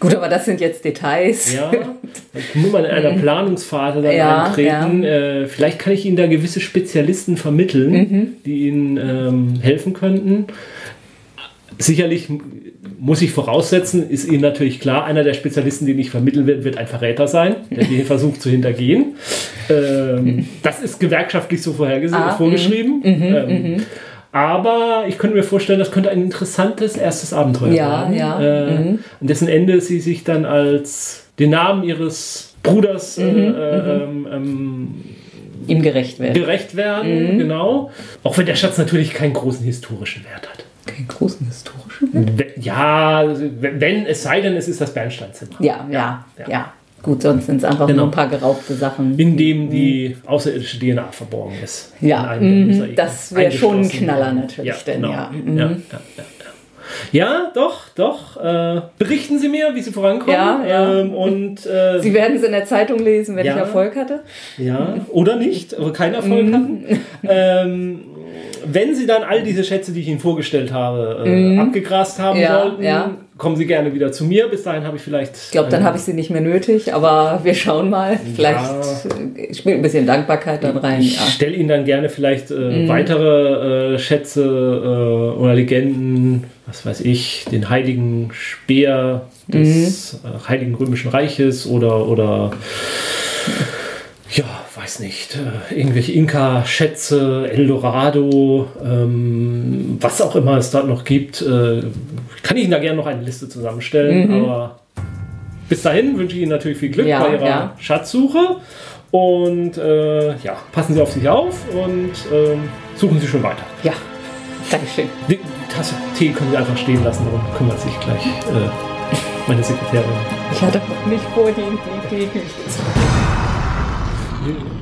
S2: Gut, aber das sind jetzt Details.
S1: Ja, muss man in einer Planungsphase dann
S2: Mhm. Ja,
S1: eintreten. Äh, vielleicht kann ich Ihnen da gewisse Spezialisten vermitteln,
S2: Mhm.
S1: die Ihnen ähm, helfen könnten. Sicherlich muss ich voraussetzen, ist Ihnen natürlich klar, einer der Spezialisten, den ich vermitteln werde, wird ein Verräter sein, der den versucht zu hintergehen. Ähm, das ist gewerkschaftlich so
S2: Ah,
S1: vorgeschrieben. ähm, aber ich könnte mir vorstellen, das könnte ein interessantes erstes Abenteuer
S2: Ja,
S1: werden.
S2: ja,
S1: Äh,
S2: mhm.
S1: An dessen Ende sie sich dann als den Namen ihres Bruders äh,
S2: Mhm,
S1: äh, ähm,
S2: Ihm gerecht werden.
S1: gerecht
S2: Mhm.
S1: werden. Genau. Auch wenn der Schatz natürlich keinen großen historischen Wert hat.
S2: Keinen großen historischen.
S1: We- Ja, wenn es sei denn, es ist das Bernsteinzimmer.
S2: Ja, ja, ja,
S1: ja.
S2: Gut, sonst sind es einfach
S1: Genau.
S2: nur ein paar geraubte Sachen.
S1: In dem die außerirdische DNA verborgen ist.
S2: Ja, mhm, das wäre schon ein. Knaller natürlich, denn,
S1: genau.
S2: ja. Mhm.
S1: Ja, ja, ja, ja. ja, doch, doch. Äh, berichten Sie mir, wie Sie vorankommen.
S2: Ja, ja.
S1: Ähm, und äh,
S2: Sie werden es in der Zeitung lesen, wenn
S1: Ja.
S2: ich Erfolg hatte.
S1: Ja, oder nicht, aber keinen Erfolg
S2: Mhm.
S1: hatten. Ähm, wenn Sie dann all diese Schätze, die ich Ihnen vorgestellt habe, äh, abgegrast haben
S2: Mhm. Ja,
S1: sollten,
S2: ja.
S1: kommen Sie gerne wieder zu mir. Bis dahin habe ich vielleicht.
S2: Ich glaube, dann habe ich sie nicht mehr nötig, aber wir schauen mal. Vielleicht äh, spielt ein bisschen Dankbarkeit dann rein.
S1: Ich
S2: Ja. Mhm.
S1: stelle Ihnen dann gerne vielleicht äh, weitere äh, Schätze äh, oder Legenden, was weiß ich, den heiligen Speer des
S2: Mhm.
S1: Heiligen Römischen Reiches oder, oder ja, weiß nicht, äh, irgendwelche Inka-Schätze, Eldorado, ähm, was auch immer es da noch gibt. Äh, kann ich Ihnen da gerne noch eine Liste zusammenstellen, aber bis dahin wünsche ich Ihnen natürlich viel Glück
S2: Mhm. Ja,
S1: bei Ihrer
S2: ja.
S1: Schatzsuche und äh, ja, passen Sie auf sich auf und ähm, suchen Sie schon weiter.
S2: ja, Dankeschön.
S1: Die, die Tasse Tee können Sie einfach stehen lassen, darum kümmert sich gleich äh, meine Sekretärin.
S2: Ich hatte nicht vor, die in die zu